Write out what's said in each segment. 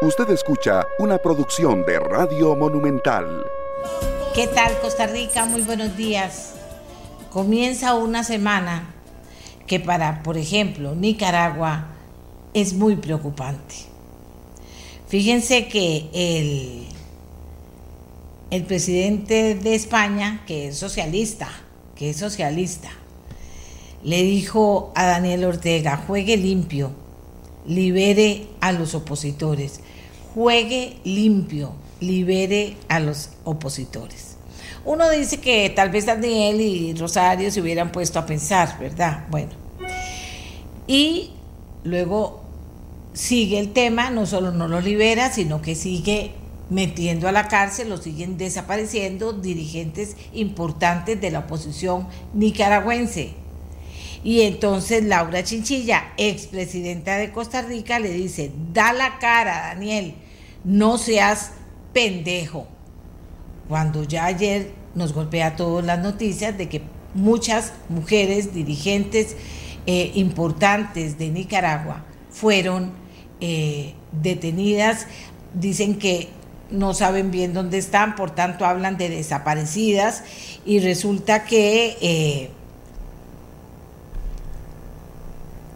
Usted escucha una producción de Radio Monumental. ¿Qué tal Costa Rica? Muy buenos días. Comienza una semana que para, por ejemplo, Nicaragua es muy preocupante. Fíjense que el, el presidente de España, que es socialista, que es socialista, le dijo a Daniel Ortega, juegue limpio, libere a los opositores, juegue limpio, libere a los opositores. Uno dice que tal vez Daniel y Rosario se hubieran puesto a pensar, ¿verdad? Bueno. Y luego sigue el tema, no solo no lo libera, sino que sigue metiendo a la cárcel, lo siguen desapareciendo dirigentes importantes de la oposición nicaragüense. Y entonces Laura Chinchilla, expresidenta de Costa Rica, le dice, da la cara, Daniel, no seas pendejo. Cuando ya ayer nos golpea todas las noticias de que muchas mujeres dirigentes eh, importantes de Nicaragua fueron eh, detenidas, dicen que no saben bien dónde están, por tanto hablan de desaparecidas y resulta que eh,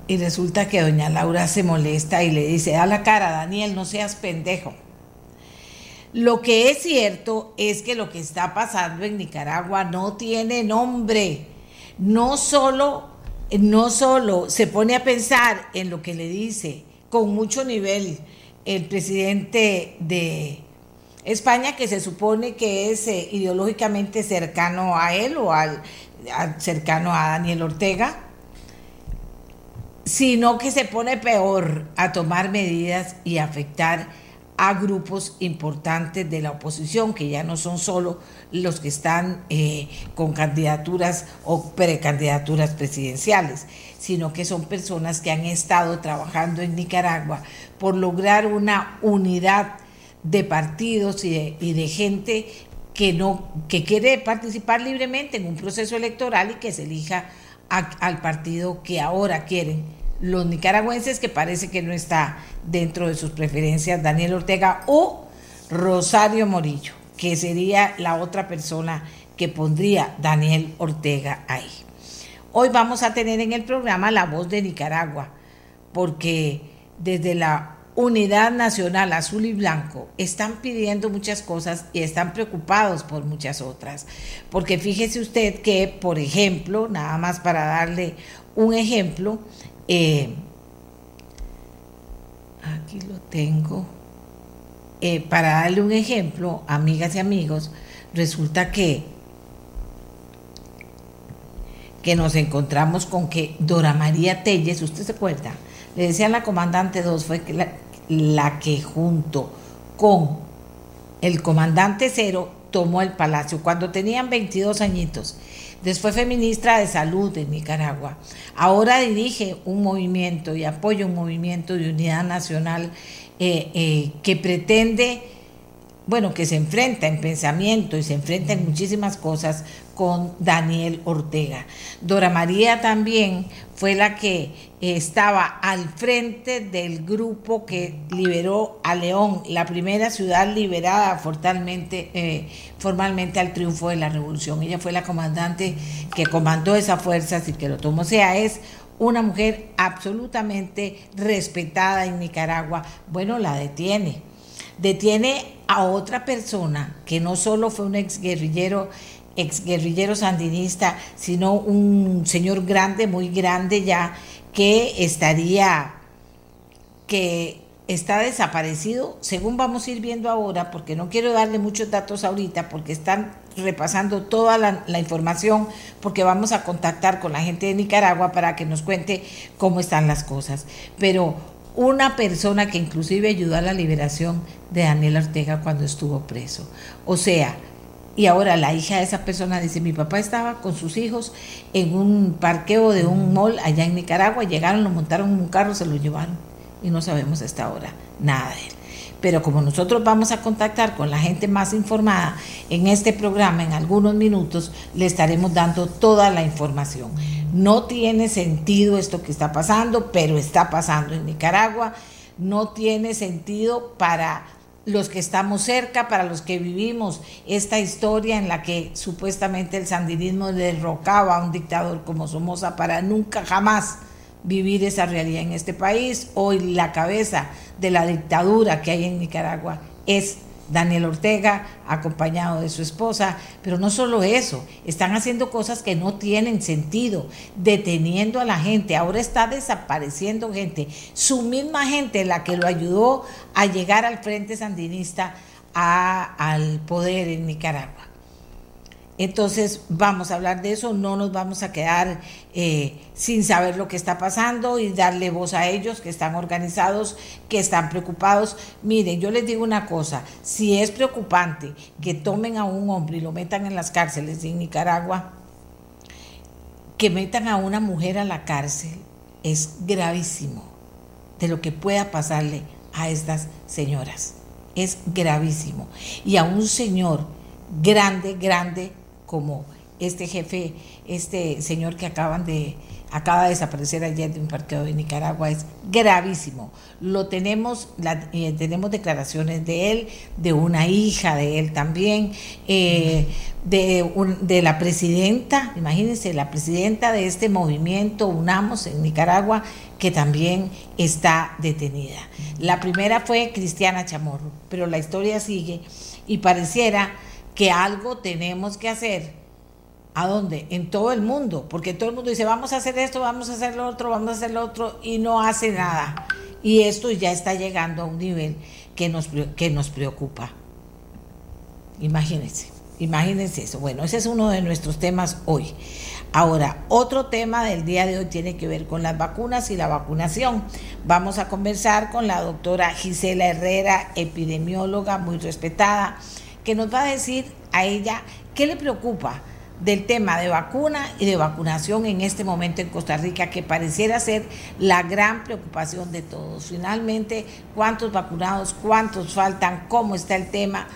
y resulta que doña Laura se molesta y le dice, a la cara, Daniel, no seas pendejo. Lo que es cierto es que lo que está pasando en Nicaragua no tiene nombre. No solo, no solo se pone a pensar en lo que le dice con mucho nivel el presidente de España, que se supone que es eh, ideológicamente cercano a él o al cercano a Daniel Ortega, sino que se pone peor a tomar medidas y afectar a grupos importantes de la oposición, que ya no son solo los que están eh, con candidaturas o precandidaturas presidenciales, sino que son personas que han estado trabajando en Nicaragua por lograr una unidad de partidos y de, gente que no que quiere participar libremente en un proceso electoral y que se elija al partido que ahora quieren los nicaragüenses, que parece que no está dentro de sus preferencias Daniel Ortega o Rosario Morillo, que sería la otra persona que pondría Daniel Ortega ahí. Hoy vamos a tener en el programa La Voz de Nicaragua, porque desde la Unidad Nacional Azul y Blanco están pidiendo muchas cosas y están preocupados por muchas otras. Porque fíjese usted que, por ejemplo, nada más para darle un ejemplo, eh, aquí lo tengo. Eh, para darle un ejemplo, amigas y amigos, resulta que, que nos encontramos con que Dora María Telles, ¿usted se acuerda? Le decía la comandante 2, fue la, la que junto con el comandante cero tomó el palacio cuando tenían 22 añitos Después fue ministra de Salud de Nicaragua. Ahora dirige un movimiento y apoya un movimiento de unidad nacional eh, eh, que pretende, bueno, que se enfrenta en pensamiento y se enfrenta en muchísimas cosas con Daniel Ortega. Dora María también fue la que estaba al frente del grupo que liberó a León, la primera ciudad liberada formalmente, eh, formalmente al triunfo de la revolución. Ella fue la comandante que comandó esas fuerzas y que lo tomó. O sea, es una mujer absolutamente respetada en Nicaragua. Bueno, la detiene. Detiene a otra persona que no solo fue un exguerrillero ex guerrillero sandinista, sino un señor grande, muy grande ya, que estaría, que está desaparecido, según vamos a ir viendo ahora, porque no quiero darle muchos datos ahorita, porque están repasando toda la, la, información, porque vamos a contactar con la gente de Nicaragua para que nos cuente cómo están las cosas. Pero una persona que inclusive ayudó a la liberación de Daniel Ortega cuando estuvo preso. O sea, y ahora la hija de esa persona dice, mi papá estaba con sus hijos en un parqueo de un mall allá en Nicaragua, llegaron, lo montaron en un carro, se lo llevaron y no sabemos hasta ahora nada de él. Pero como nosotros vamos a contactar con la gente más informada en este programa en algunos minutos, le estaremos dando toda la información. No tiene sentido esto que está pasando, pero está pasando en Nicaragua no tiene sentido para los que estamos cerca, para los que vivimos esta historia en la que supuestamente el sandinismo derrocaba a un dictador como Somoza para nunca jamás vivir esa realidad en este país. Hoy la cabeza de la dictadura que hay en Nicaragua es Daniel Ortega, acompañado de su esposa, pero no solo eso, están haciendo cosas que no tienen sentido, deteniendo a la gente, ahora está desapareciendo gente, su misma gente la que lo ayudó a llegar al Frente Sandinista al poder en Nicaragua. Entonces vamos a hablar de eso, no nos vamos a quedar eh, sin saber lo que está pasando y darle voz a ellos que están organizados, que están preocupados. Miren, yo les digo una cosa, si es preocupante que tomen a un hombre y lo metan en las cárceles en Nicaragua, que metan a una mujer a la cárcel, es gravísimo de lo que pueda pasarle a estas señoras. Es gravísimo. Y a un señor grande, grande, como este jefe, este señor que acaban de acaba de desaparecer ayer de un partido de Nicaragua es gravísimo. Lo tenemos, eh, tenemos declaraciones de él, de una hija de él también, eh, de, de la presidenta, imagínense, la presidenta de este movimiento Unamos en Nicaragua, que también está detenida. La primera fue Cristiana Chamorro, pero la historia sigue y pareciera que algo tenemos que hacer. ¿A dónde? En todo el mundo, porque todo el mundo dice, vamos a hacer esto, vamos a hacer lo otro, vamos a hacer lo otro, y no hace nada. Y esto ya está llegando a un nivel que nos, que nos preocupa. Imagínense, imagínense eso. Bueno, ese es uno de nuestros temas hoy. Ahora, otro tema del día de hoy tiene que ver con las vacunas y la vacunación. Vamos a conversar con la doctora Gisela Herrera, epidemióloga muy respetada que nos va a decir a ella qué le preocupa del tema de vacuna y de vacunación en este momento en Costa Rica, que pareciera ser la gran preocupación de todos. Finalmente, cuántos vacunados, cuántos faltan, cómo está el tema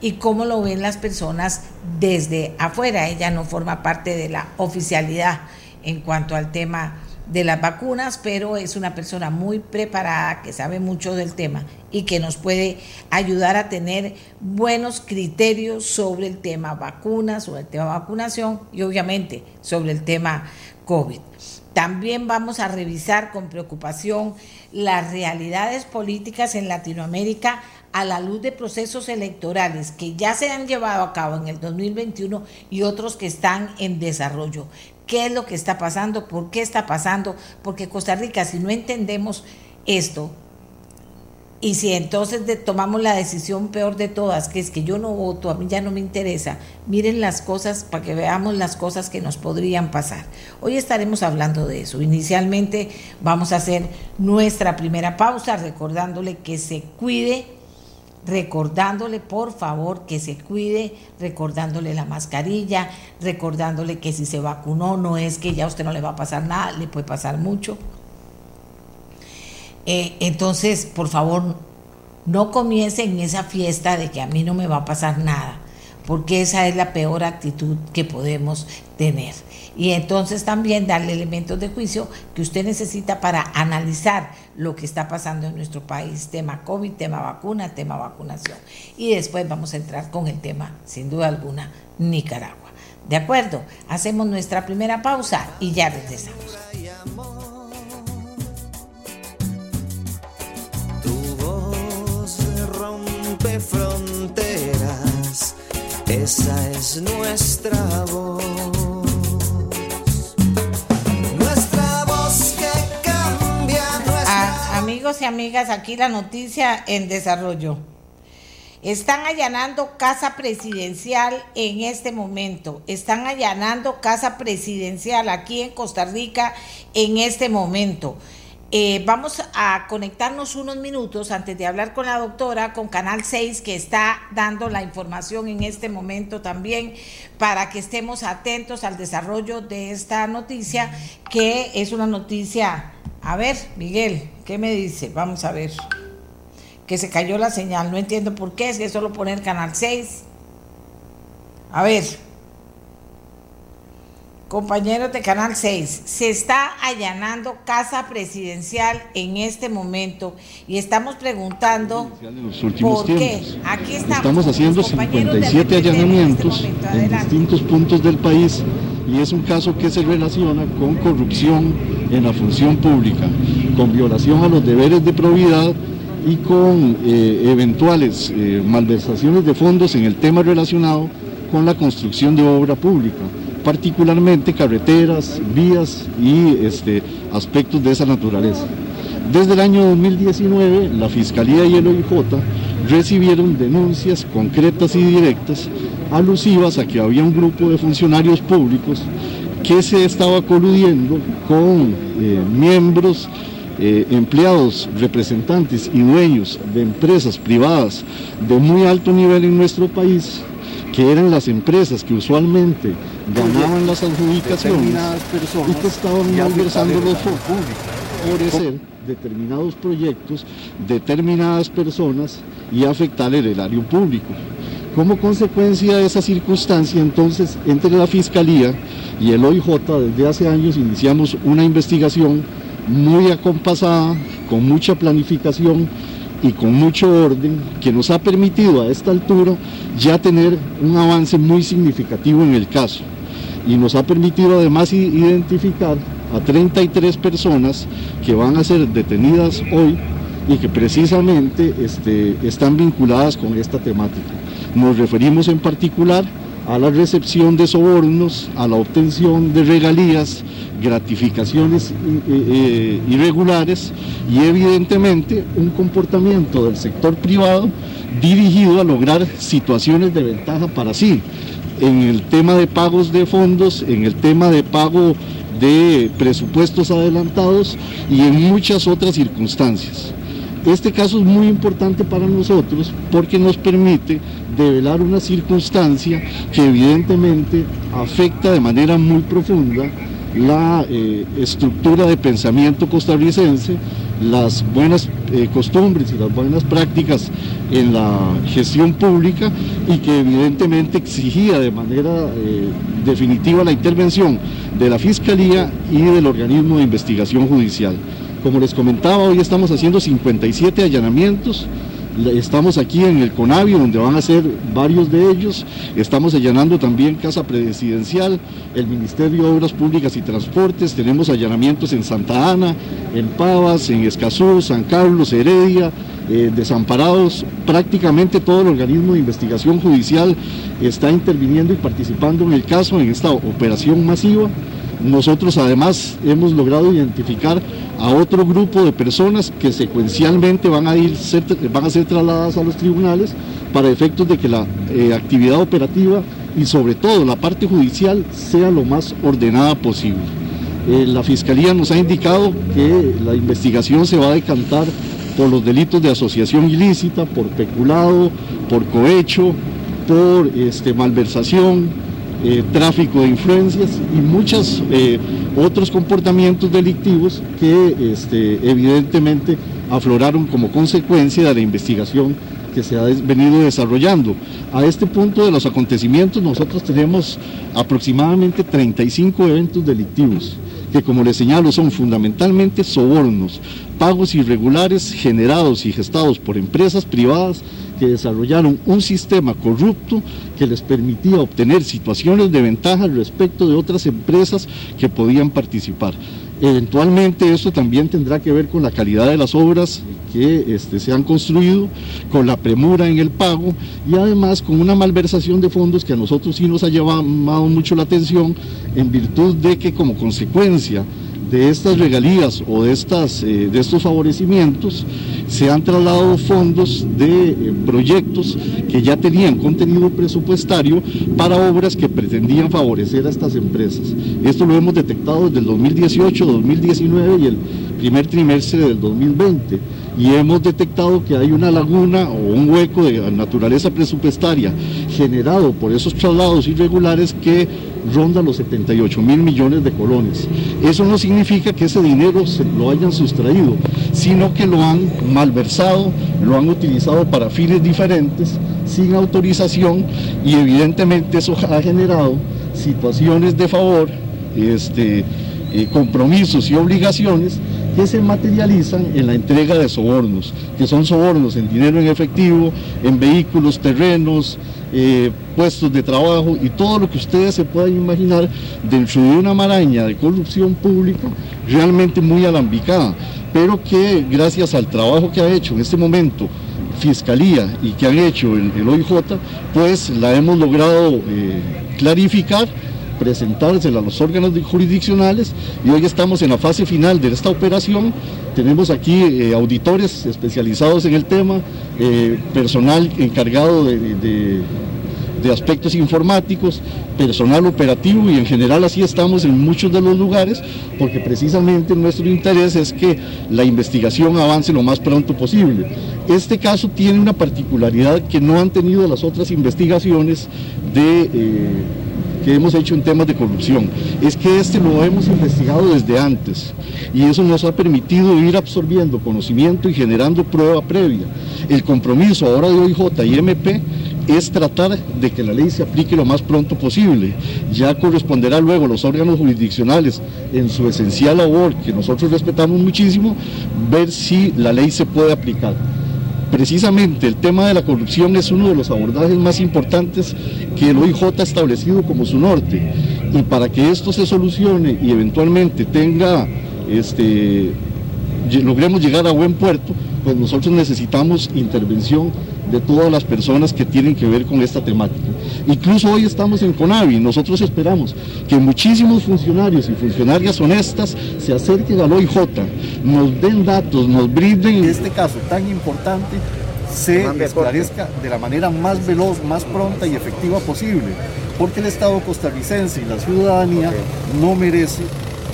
y cómo lo ven las personas desde afuera. Ella no forma parte de la oficialidad en cuanto al tema de las vacunas, pero es una persona muy preparada, que sabe mucho del tema y que nos puede ayudar a tener buenos criterios sobre el tema vacunas, sobre el tema vacunación y obviamente sobre el tema COVID. También vamos a revisar con preocupación las realidades políticas en Latinoamérica a la luz de procesos electorales que ya se han llevado a cabo en el 2021 y otros que están en desarrollo qué es lo que está pasando, por qué está pasando, porque Costa Rica, si no entendemos esto, y si entonces tomamos la decisión peor de todas, que es que yo no voto, a mí ya no me interesa, miren las cosas para que veamos las cosas que nos podrían pasar. Hoy estaremos hablando de eso. Inicialmente vamos a hacer nuestra primera pausa recordándole que se cuide recordándole por favor que se cuide, recordándole la mascarilla, recordándole que si se vacunó no es que ya a usted no le va a pasar nada, le puede pasar mucho. Eh, entonces, por favor, no comience en esa fiesta de que a mí no me va a pasar nada, porque esa es la peor actitud que podemos tener y entonces también darle elementos de juicio que usted necesita para analizar lo que está pasando en nuestro país, tema COVID, tema vacuna, tema vacunación. Y después vamos a entrar con el tema, sin duda alguna, Nicaragua. ¿De acuerdo? Hacemos nuestra primera pausa y ya regresamos. Tu voz rompe fronteras, esa es nuestra voz. Amigos y amigas, aquí la noticia en desarrollo. Están allanando casa presidencial en este momento. Están allanando casa presidencial aquí en Costa Rica en este momento. Eh, vamos a conectarnos unos minutos antes de hablar con la doctora, con Canal 6, que está dando la información en este momento también, para que estemos atentos al desarrollo de esta noticia, que es una noticia a ver, Miguel, ¿qué me dice? Vamos a ver. Que se cayó la señal, no entiendo por qué, es que solo poner canal 6. A ver. Compañeros de Canal 6, se está allanando casa presidencial en este momento y estamos preguntando por qué. Aquí estamos, estamos haciendo 57 allanamientos en, en distintos puntos del país y es un caso que se relaciona con corrupción en la función pública, con violación a los deberes de probidad y con eh, eventuales eh, malversaciones de fondos en el tema relacionado con la construcción de obra pública, particularmente carreteras, vías y este, aspectos de esa naturaleza. Desde el año 2019, la Fiscalía y el OIJ recibieron denuncias concretas y directas alusivas a que había un grupo de funcionarios públicos que se estaba coludiendo con eh, miembros, eh, empleados, representantes y dueños de empresas privadas de muy alto nivel en nuestro país, que eran las empresas que usualmente ganaban las adjudicaciones y que estaban malversando los fondos, favorecer determinados proyectos, determinadas personas y afectar el erario público. Como consecuencia de esa circunstancia, entonces, entre la Fiscalía y el OIJ, desde hace años iniciamos una investigación muy acompasada, con mucha planificación y con mucho orden, que nos ha permitido a esta altura ya tener un avance muy significativo en el caso. Y nos ha permitido además identificar a 33 personas que van a ser detenidas hoy y que precisamente este, están vinculadas con esta temática. Nos referimos en particular a la recepción de sobornos, a la obtención de regalías, gratificaciones eh, eh, irregulares y evidentemente un comportamiento del sector privado dirigido a lograr situaciones de ventaja para sí, en el tema de pagos de fondos, en el tema de pago de presupuestos adelantados y en muchas otras circunstancias. Este caso es muy importante para nosotros porque nos permite develar una circunstancia que evidentemente afecta de manera muy profunda la eh, estructura de pensamiento costarricense, las buenas eh, costumbres y las buenas prácticas en la gestión pública y que evidentemente exigía de manera eh, definitiva la intervención de la Fiscalía y del organismo de investigación judicial. Como les comentaba, hoy estamos haciendo 57 allanamientos. Estamos aquí en el Conavio, donde van a ser varios de ellos. Estamos allanando también Casa Presidencial, el Ministerio de Obras Públicas y Transportes. Tenemos allanamientos en Santa Ana, en Pavas, en Escazú, San Carlos, Heredia, eh, desamparados. Prácticamente todo el organismo de investigación judicial está interviniendo y participando en el caso, en esta operación masiva. Nosotros además hemos logrado identificar a otro grupo de personas que secuencialmente van a, ir, ser, van a ser trasladadas a los tribunales para efectos de que la eh, actividad operativa y sobre todo la parte judicial sea lo más ordenada posible. Eh, la Fiscalía nos ha indicado que la investigación se va a decantar por los delitos de asociación ilícita, por peculado, por cohecho, por este, malversación, eh, tráfico de influencias y muchos eh, otros comportamientos delictivos que este, evidentemente afloraron como consecuencia de la investigación que se ha venido desarrollando. A este punto de los acontecimientos nosotros tenemos aproximadamente 35 eventos delictivos que como les señalo son fundamentalmente sobornos, pagos irregulares generados y gestados por empresas privadas que desarrollaron un sistema corrupto que les permitía obtener situaciones de ventaja respecto de otras empresas que podían participar. Eventualmente esto también tendrá que ver con la calidad de las obras que este, se han construido, con la premura en el pago y además con una malversación de fondos que a nosotros sí nos ha llamado mucho la atención en virtud de que como consecuencia de estas regalías o de, estas, eh, de estos favorecimientos se han trasladado fondos de eh, proyectos que ya tenían contenido presupuestario para obras que pretendían favorecer a estas empresas. Esto lo hemos detectado desde el 2018, 2019 y el primer trimestre del 2020 y hemos detectado que hay una laguna o un hueco de naturaleza presupuestaria generado por esos traslados irregulares que ronda los 78 mil millones de colones. Eso no significa que ese dinero se lo hayan sustraído, sino que lo han malversado, lo han utilizado para fines diferentes, sin autorización, y evidentemente eso ha generado situaciones de favor este, eh, compromisos y obligaciones que se materializan en la entrega de sobornos, que son sobornos en dinero en efectivo, en vehículos, terrenos, eh, puestos de trabajo y todo lo que ustedes se puedan imaginar dentro de una maraña de corrupción pública realmente muy alambicada, pero que gracias al trabajo que ha hecho en este momento Fiscalía y que han hecho el, OIJ, pues la hemos logrado eh, clarificar presentársela a los órganos jurisdiccionales y hoy estamos en la fase final de esta operación. Tenemos aquí eh, auditores especializados en el tema, eh, personal encargado de, aspectos informáticos, personal operativo y en general así estamos en muchos de los lugares porque precisamente nuestro interés es que la investigación avance lo más pronto posible. Este caso tiene una particularidad que no han tenido las otras investigaciones de... Eh, que hemos hecho en temas de corrupción, es que este lo hemos investigado desde antes y eso nos ha permitido ir absorbiendo conocimiento y generando prueba previa. El compromiso ahora de OIJ y MP es tratar de que la ley se aplique lo más pronto posible. Ya corresponderá luego a los órganos jurisdiccionales en su esencial labor, que nosotros respetamos muchísimo, ver si la ley se puede aplicar. Precisamente el tema de la corrupción es uno de los abordajes más importantes que el OIJ ha establecido como su norte. Y para que esto se solucione y eventualmente tenga, este, logremos llegar a buen puerto, pues nosotros necesitamos intervención de todas las personas que tienen que ver con esta temática. Incluso hoy estamos en CONAVI, nosotros esperamos que muchísimos funcionarios y funcionarias honestas se acerquen al OIJ, nos den datos, nos brinden este caso tan importante se esclarezca de la manera más veloz, más pronta y efectiva posible, porque el Estado costarricense y la ciudadanía no merece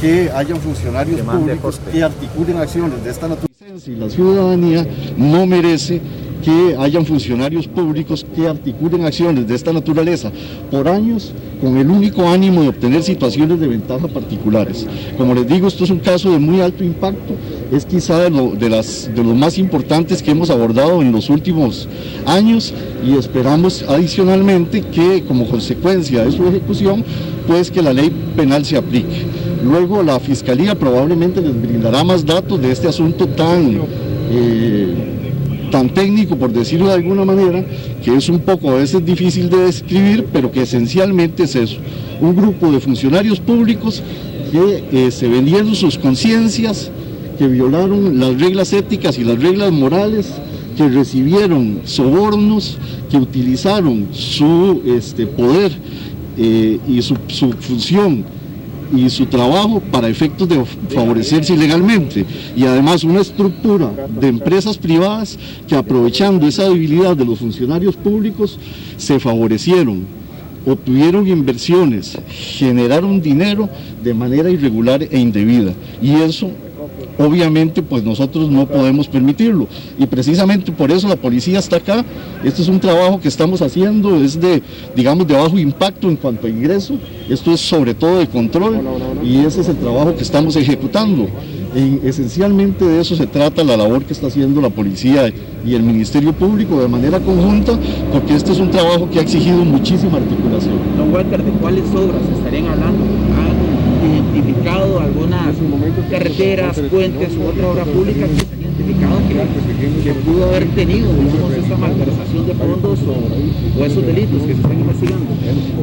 que hayan funcionarios públicos que articulen acciones de esta naturaleza y la ciudadanía no merece que hayan funcionarios públicos que articulen acciones de esta naturaleza por años con el único ánimo de obtener situaciones de ventaja particulares. Como les digo, esto es un caso de muy alto impacto, es quizá de, las, de los más importantes que hemos abordado en los últimos años y esperamos adicionalmente que como consecuencia de su ejecución, pues que la ley penal se aplique. Luego la Fiscalía probablemente les brindará más datos de este asunto tan... Eh, tan técnico, por decirlo de alguna manera, que es un poco a veces difícil de describir, pero que esencialmente es eso, un grupo de funcionarios públicos que eh, se vendieron sus conciencias, que violaron las reglas éticas y las reglas morales, que recibieron sobornos, que utilizaron su este, poder eh, y su, su función y su trabajo para efectos de favorecerse ilegalmente. Y además una estructura de empresas privadas que aprovechando esa debilidad de los funcionarios públicos se favorecieron, obtuvieron inversiones, generaron dinero de manera irregular e indebida. Y eso obviamente pues nosotros no podemos permitirlo. Y precisamente por eso la policía está acá. Este es un trabajo que estamos haciendo es de digamos de bajo impacto en cuanto a ingreso. Esto es sobre todo de control y ese es el trabajo que estamos ejecutando. Esencialmente de eso se trata la labor que está haciendo la policía y el Ministerio Público de manera conjunta, porque este es un trabajo que ha exigido muchísima articulación. Don Walter, ¿de cuáles obras estarían hablando? Identificado algunas carreteras, puentes u otra obra pública que se han identificado que, pudo haber tenido esta malversación de fondos o, esos delitos que se están investigando?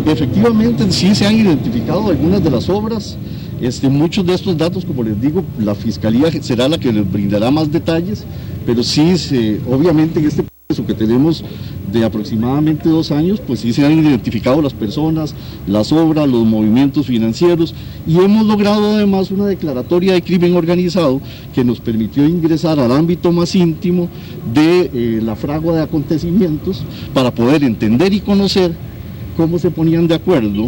Efectivamente, sí se han identificado algunas de las obras. Este, muchos de estos datos, como les digo, la Fiscalía será la que les brindará más detalles, pero sí, se, obviamente en este que tenemos de aproximadamente dos años, pues sí se han identificado las personas, las obras, los movimientos financieros y hemos logrado además una declaratoria de crimen organizado que nos permitió ingresar al ámbito más íntimo de eh, la fragua de acontecimientos para poder entender y conocer cómo se ponían de acuerdo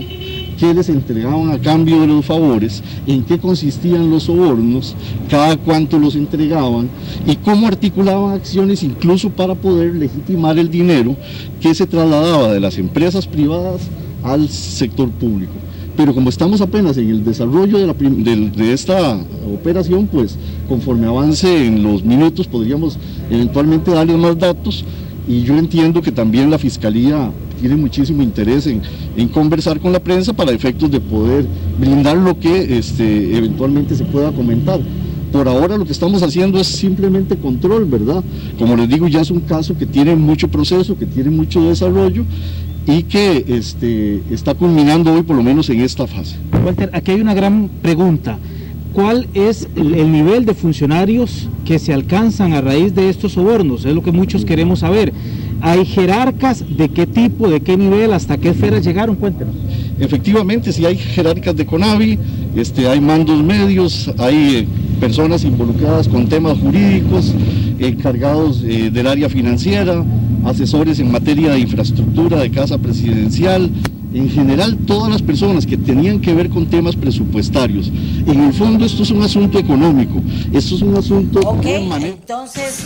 qué les entregaban a cambio de los favores, en qué consistían los sobornos, cada cuánto los entregaban y cómo articulaban acciones incluso para poder legitimar el dinero que se trasladaba de las empresas privadas al sector público. Pero como estamos apenas en el desarrollo de, de esta operación, pues conforme avance en los minutos podríamos eventualmente darles más datos y yo entiendo que también la Fiscalía tienen muchísimo interés en, conversar con la prensa para efectos de poder brindar lo que este, eventualmente se pueda comentar. Por ahora lo que estamos haciendo es simplemente control, ¿verdad? Como les digo, ya es un caso que tiene mucho proceso, que tiene mucho desarrollo y que este, está culminando hoy por lo menos en esta fase. Walter, aquí hay una gran pregunta. ¿Cuál es el, nivel de funcionarios que se alcanzan a raíz de estos sobornos? Es lo que muchos queremos saber. ¿Hay jerarcas de qué tipo, de qué nivel, hasta qué esferas llegaron? Cuéntenos. Efectivamente, si hay jerarcas de CONAVI, este, hay mandos medios, hay eh, personas involucradas con temas jurídicos, encargados eh, del área financiera, asesores en materia de infraestructura de casa presidencial, en general todas las personas que tenían que ver con temas presupuestarios. En el fondo esto es un asunto económico, esto es un asunto... Ok, entonces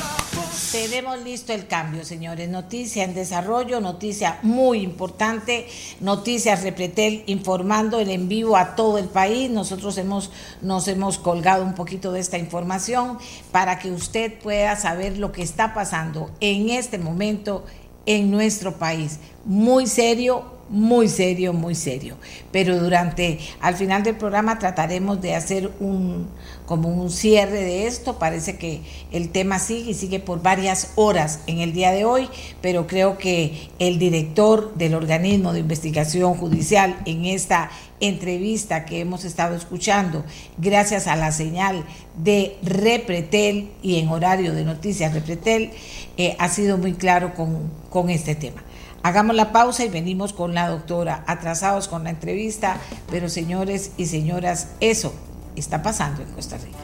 tenemos listo el cambio, señores. Noticia en desarrollo, noticia muy importante, noticias Repretel informando el en vivo a todo el país. Nosotros hemos, nos hemos colgado un poquito de esta información para que usted pueda saber lo que está pasando en este momento en nuestro país. Muy serio, muy serio, muy serio. Pero durante, al final del programa trataremos de hacer un, como un cierre de esto. Parece que el tema sigue y sigue por varias horas en el día de hoy, pero creo que el director del organismo de investigación judicial en esta entrevista que hemos estado escuchando, gracias a la señal de Repretel y en horario de noticias Repretel, eh, ha sido muy claro con, con este tema. Hagamos la pausa y venimos con la doctora, atrasados con la entrevista, pero señores y señoras, eso está pasando en Costa Rica.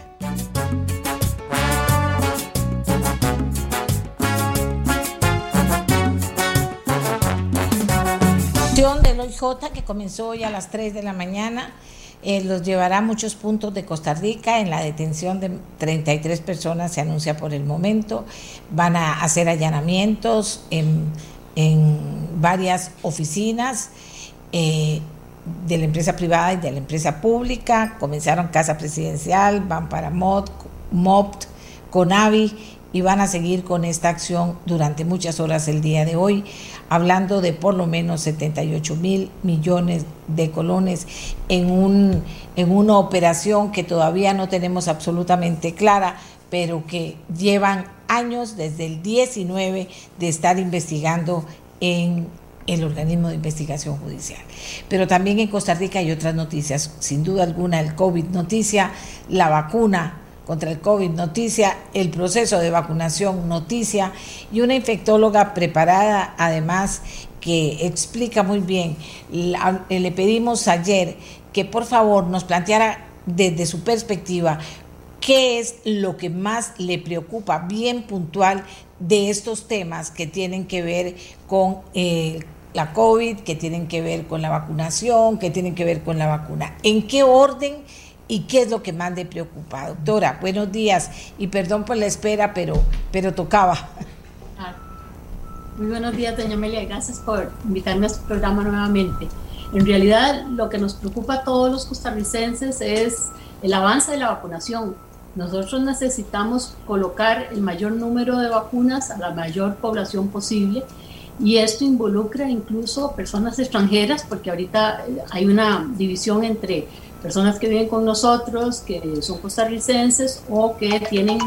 del OIJ que comenzó hoy a las 3 de la mañana eh, los llevará a muchos puntos de Costa Rica. En la detención de 33 personas se anuncia por el momento. Van a hacer allanamientos en en varias oficinas eh, de la empresa privada y de la empresa pública. Comenzaron Casa Presidencial, van para MOT, MOPT, CONAVI y van a seguir con esta acción durante muchas horas el día de hoy, hablando de por lo menos 78 mil millones de colones en, un, en una operación que todavía no tenemos absolutamente clara, pero que llevan años, desde el 19, de estar investigando en el organismo de investigación judicial. Pero también en Costa Rica hay otras noticias, sin duda alguna el COVID noticia, la vacuna contra el COVID noticia, el proceso de vacunación noticia y una infectóloga preparada además que explica muy bien. Le pedimos ayer que por favor nos planteara desde su perspectiva qué es lo que más le preocupa bien puntual de estos temas que tienen que ver con eh, la COVID, que tienen que ver con la vacunación, que tienen que ver con la vacuna. ¿En qué orden y qué es lo que más le preocupa? Doctora, buenos días y perdón por la espera, pero, pero tocaba. Muy buenos días, doña Amelia, gracias por invitarme a este programa nuevamente. En realidad, lo que nos preocupa a todos los costarricenses es el avance de la vacunación. Nosotros necesitamos colocar el mayor número de vacunas a la mayor población posible y esto involucra incluso personas extranjeras porque ahorita eh, hay una división entre personas que viven con nosotros, que son costarricenses o que tienen,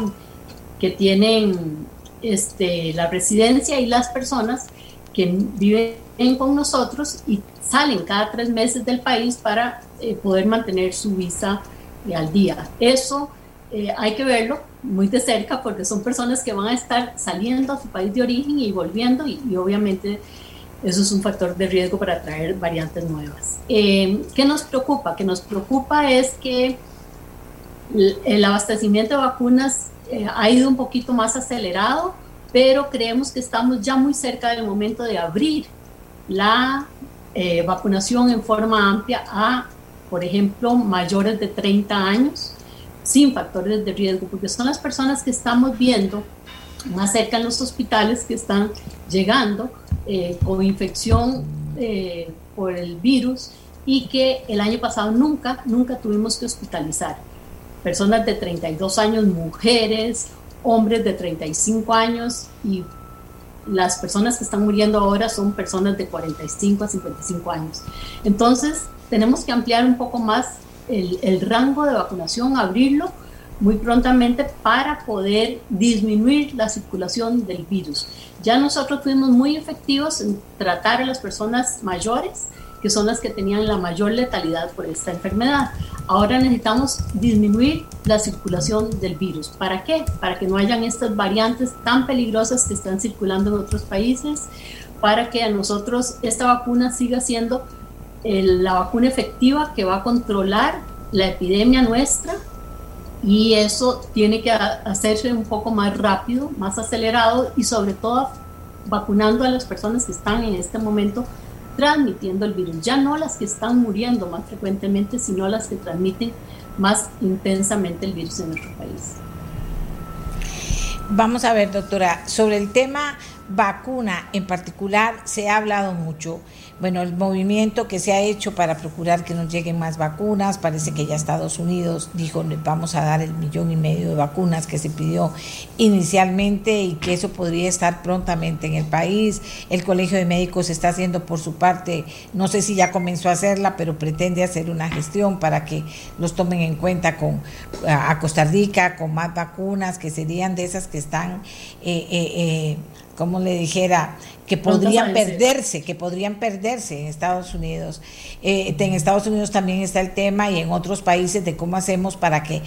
que tienen este, la residencia y las personas que viven con nosotros y salen cada tres meses del país para eh, poder mantener su visa eh, al día. Eso eh, hay que verlo muy de cerca porque son personas que van a estar saliendo a su país de origen y volviendo y, obviamente eso es un factor de riesgo para traer variantes nuevas. Eh, ¿Qué nos preocupa? Que nos preocupa es que el abastecimiento de vacunas eh, ha ido un poquito más acelerado, pero creemos que estamos ya muy cerca del momento de abrir la vacunación en forma amplia a, por ejemplo, mayores de 30 años sin factores de riesgo, porque son las personas que estamos viendo más cerca en los hospitales que están llegando eh, con infección eh, por el virus y que el año pasado nunca, nunca tuvimos que hospitalizar. Personas de 32 años, mujeres, hombres de 35 años y las personas que están muriendo ahora son personas de 45 a 55 años. Entonces, tenemos que ampliar un poco más el, rango de vacunación, abrirlo muy prontamente para poder disminuir la circulación del virus. Ya nosotros fuimos muy efectivos en tratar a las personas mayores, que son las que tenían la mayor letalidad por esta enfermedad. Ahora necesitamos disminuir la circulación del virus. ¿Para qué? Para que no hayan estas variantes tan peligrosas que están circulando en otros países, para que a nosotros esta vacuna siga siendo eh, la vacuna efectiva que va a controlar la epidemia nuestra y eso tiene que hacerse un poco más rápido, más acelerado y sobre todo vacunando a las personas que están en este momento transmitiendo el virus, ya no las que están muriendo más frecuentemente, sino las que transmiten más intensamente el virus en nuestro país. Vamos a ver, doctora, sobre el tema vacuna en particular se ha hablado mucho bueno, el movimiento que se ha hecho para procurar que nos lleguen más vacunas, parece que ya Estados Unidos dijo vamos a dar el millón y medio de vacunas que se pidió inicialmente y que eso podría estar prontamente en el país. El Colegio de Médicos está haciendo por su parte, no sé si ya comenzó a hacerla, pero pretende hacer una gestión para que los tomen en cuenta con a Costa Rica, con más vacunas, que serían de esas que están, eh, eh, eh, como le dijera, que podrían perderse, que podrían perderse en Estados Unidos. Eh, en Estados Unidos también está el tema y en otros países de cómo hacemos para que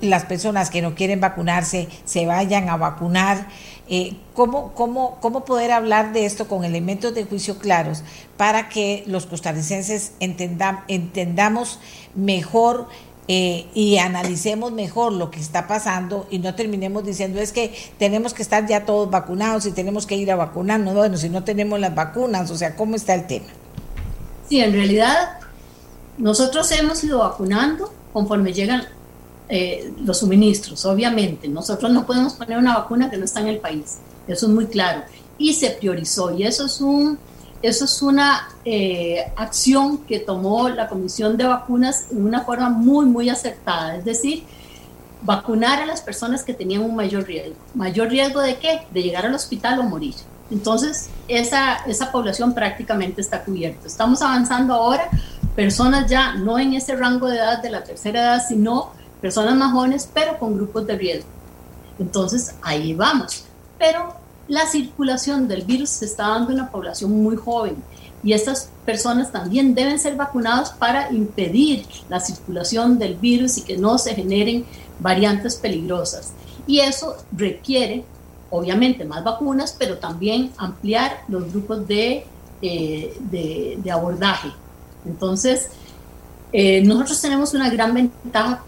las personas que no quieren vacunarse se vayan a vacunar. Eh, ¿cómo, cómo, ¿Cómo poder hablar de esto con elementos de juicio claros para que los costarricenses entendamos mejor eh, y analicemos mejor lo que está pasando y no terminemos diciendo es que tenemos que estar ya todos vacunados y tenemos que ir a vacunarnos, bueno, si no tenemos las vacunas, o sea, ¿cómo está el tema? Sí, en realidad nosotros hemos ido vacunando conforme llegan eh, los suministros, obviamente. Nosotros no podemos poner una vacuna que no está en el país, eso es muy claro. Y se priorizó y eso es un eso es una eh, acción que tomó la Comisión de Vacunas en una forma muy, muy acertada. Es decir, vacunar a las personas que tenían un mayor riesgo. ¿Mayor riesgo de qué? De llegar al hospital o morir. Entonces, esa, esa población prácticamente está cubierta. Estamos avanzando ahora, personas ya no en ese rango de edad de la tercera edad, sino personas más jóvenes, pero con grupos de riesgo. Entonces, ahí vamos. Pero la circulación del virus se está dando en una población muy joven y estas personas también deben ser vacunadas para impedir la circulación del virus y que no se generen variantes peligrosas. Y eso requiere, obviamente, más vacunas, pero también ampliar los grupos de, eh, de, abordaje. Entonces, eh, nosotros tenemos una gran ventaja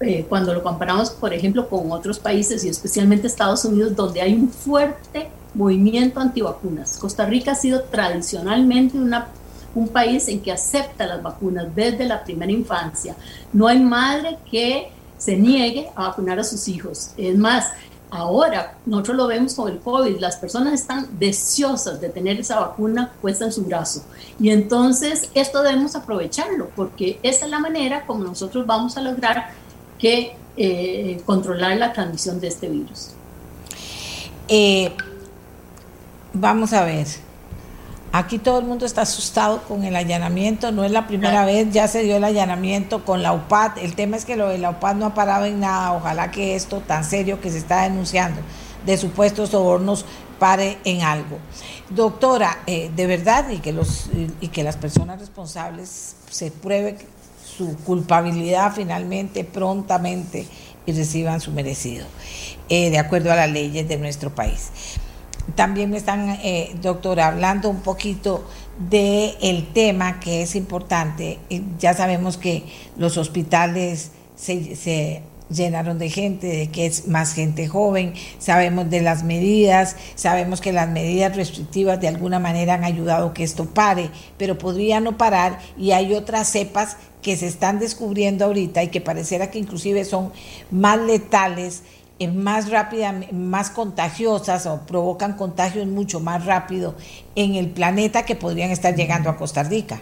eh, cuando lo comparamos, por ejemplo, con otros países y especialmente Estados Unidos, donde hay un fuerte movimiento antivacunas. Costa Rica ha sido tradicionalmente una, un país en que acepta las vacunas desde la primera infancia. No hay madre que se niegue a vacunar a sus hijos. Es más, ahora nosotros lo vemos con el COVID, las personas están deseosas de tener esa vacuna puesta en su brazo. Y entonces esto debemos aprovecharlo porque esa es la manera como nosotros vamos a lograr que eh, controlar la transmisión de este virus. Eh, vamos a ver. Aquí todo el mundo está asustado con el allanamiento, no es la primera vez, ya se dio el allanamiento con la UPAD. El tema es que lo de la UPAD no ha parado en nada. Ojalá que esto tan serio que se está denunciando de supuestos sobornos pare en algo. Doctora, eh, de verdad, y que, los, y que las personas responsables se pruebe su culpabilidad finalmente, prontamente y reciban su merecido, eh, de acuerdo a las leyes de nuestro país. También me están, eh, doctora, hablando un poquito del el tema que es importante. Ya sabemos que los hospitales se, se llenaron de gente, de que es más gente joven, sabemos de las medidas, sabemos que las medidas restrictivas de alguna manera han ayudado que esto pare, pero podría no parar y hay otras cepas que se están descubriendo ahorita y que pareciera que inclusive son más letales, eh, más rápidas, más contagiosas o provocan contagios mucho más rápido en el planeta que podrían estar llegando a Costa Rica.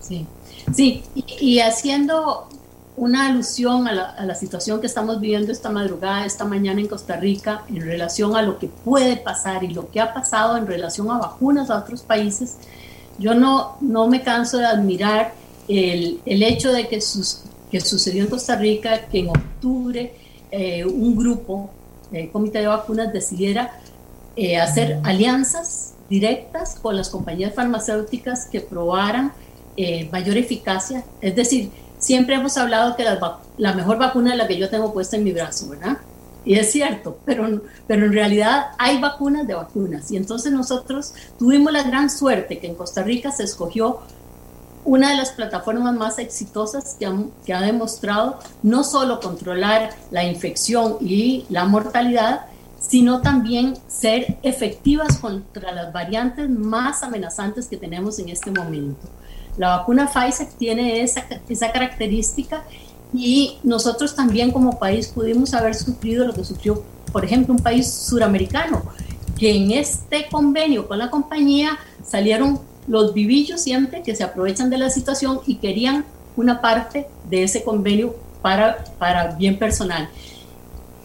Sí, sí, y, haciendo una alusión a la, a la, situación que estamos viviendo esta madrugada, esta mañana en Costa Rica, en relación a lo que puede pasar y lo que ha pasado en relación a vacunas a otros países, yo no, no me canso de admirar el, hecho de que, sus, que sucedió en Costa Rica, que en octubre eh, un grupo, el Comité de Vacunas, decidiera eh, hacer alianzas directas con las compañías farmacéuticas que probaran eh, mayor eficacia, es decir, siempre hemos hablado que la, la, mejor vacuna es la que yo tengo puesta en mi brazo, ¿verdad? Y es cierto, pero, pero en realidad hay vacunas de vacunas. Y entonces nosotros tuvimos la gran suerte que en Costa Rica se escogió una de las plataformas más exitosas que, ha demostrado no solo controlar la infección y la mortalidad, sino también ser efectivas contra las variantes más amenazantes que tenemos en este momento. La vacuna Pfizer tiene esa, esa característica y nosotros también como país pudimos haber sufrido lo que sufrió, por ejemplo, un país suramericano, que en este convenio con la compañía salieron los vivillos siempre que se aprovechan de la situación y querían una parte de ese convenio para, para bien personal.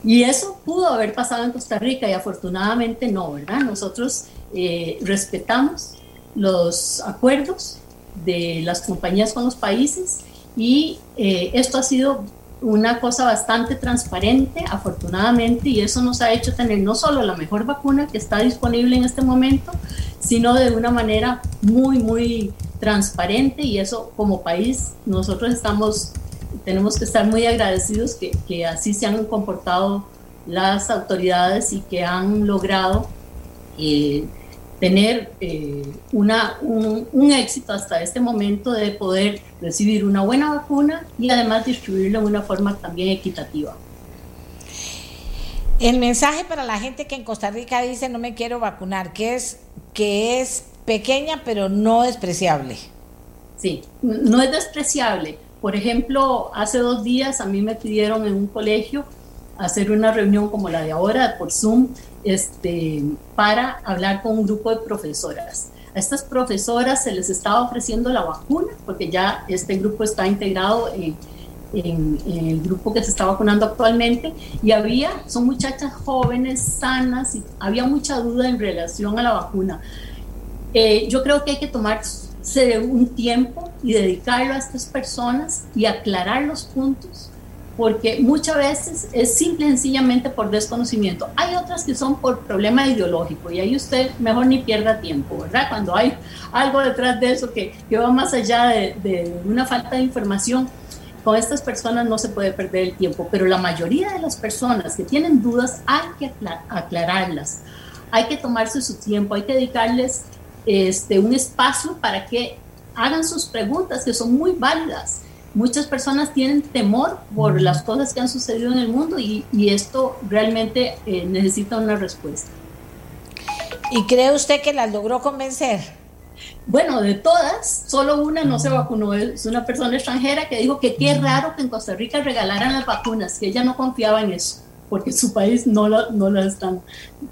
Y eso pudo haber pasado en Costa Rica y afortunadamente no, ¿verdad? Nosotros eh, respetamos los acuerdos de las compañías con los países y eh, esto ha sido una cosa bastante transparente, afortunadamente, y eso nos ha hecho tener no solo la mejor vacuna que está disponible en este momento, sino de una manera muy, muy transparente y eso como país nosotros estamos, tenemos que estar muy agradecidos que, que así se han comportado las autoridades y que han logrado eh, tener eh, una, un, un, éxito hasta este momento de poder recibir una buena vacuna y además distribuirla de una forma también equitativa. El mensaje para la gente que en Costa Rica dice no me quiero vacunar, que es que es pequeña pero no despreciable. Sí, no es despreciable. Por ejemplo, hace dos días a mí me pidieron en un colegio hacer una reunión como la de ahora por Zoom este, para hablar con un grupo de profesoras. A estas profesoras se les estaba ofreciendo la vacuna porque ya este grupo está integrado en, el grupo que se está vacunando actualmente y había, son muchachas jóvenes, sanas, y había mucha duda en relación a la vacuna. Eh, yo creo que hay que tomarse un tiempo y dedicarlo a estas personas y aclarar los puntos porque muchas veces es simple y sencillamente por desconocimiento. Hay otras que son por problema ideológico y ahí usted mejor ni pierda tiempo, ¿verdad? Cuando hay algo detrás de eso que, que va más allá de, de, una falta de información, con estas personas no se puede perder el tiempo, pero la mayoría de las personas que tienen dudas hay que aclararlas, hay que tomarse su tiempo, hay que dedicarles este, un espacio para que hagan sus preguntas que son muy válidas muchas personas tienen temor por las cosas que han sucedido en el mundo y, y esto realmente eh, necesita una respuesta. ¿Y cree usted que las logró convencer? Bueno, de todas, solo una no se vacunó. Es una persona extranjera que dijo que qué raro que en Costa Rica regalaran las vacunas, que ella no confiaba en eso, porque su país no lo, no lo están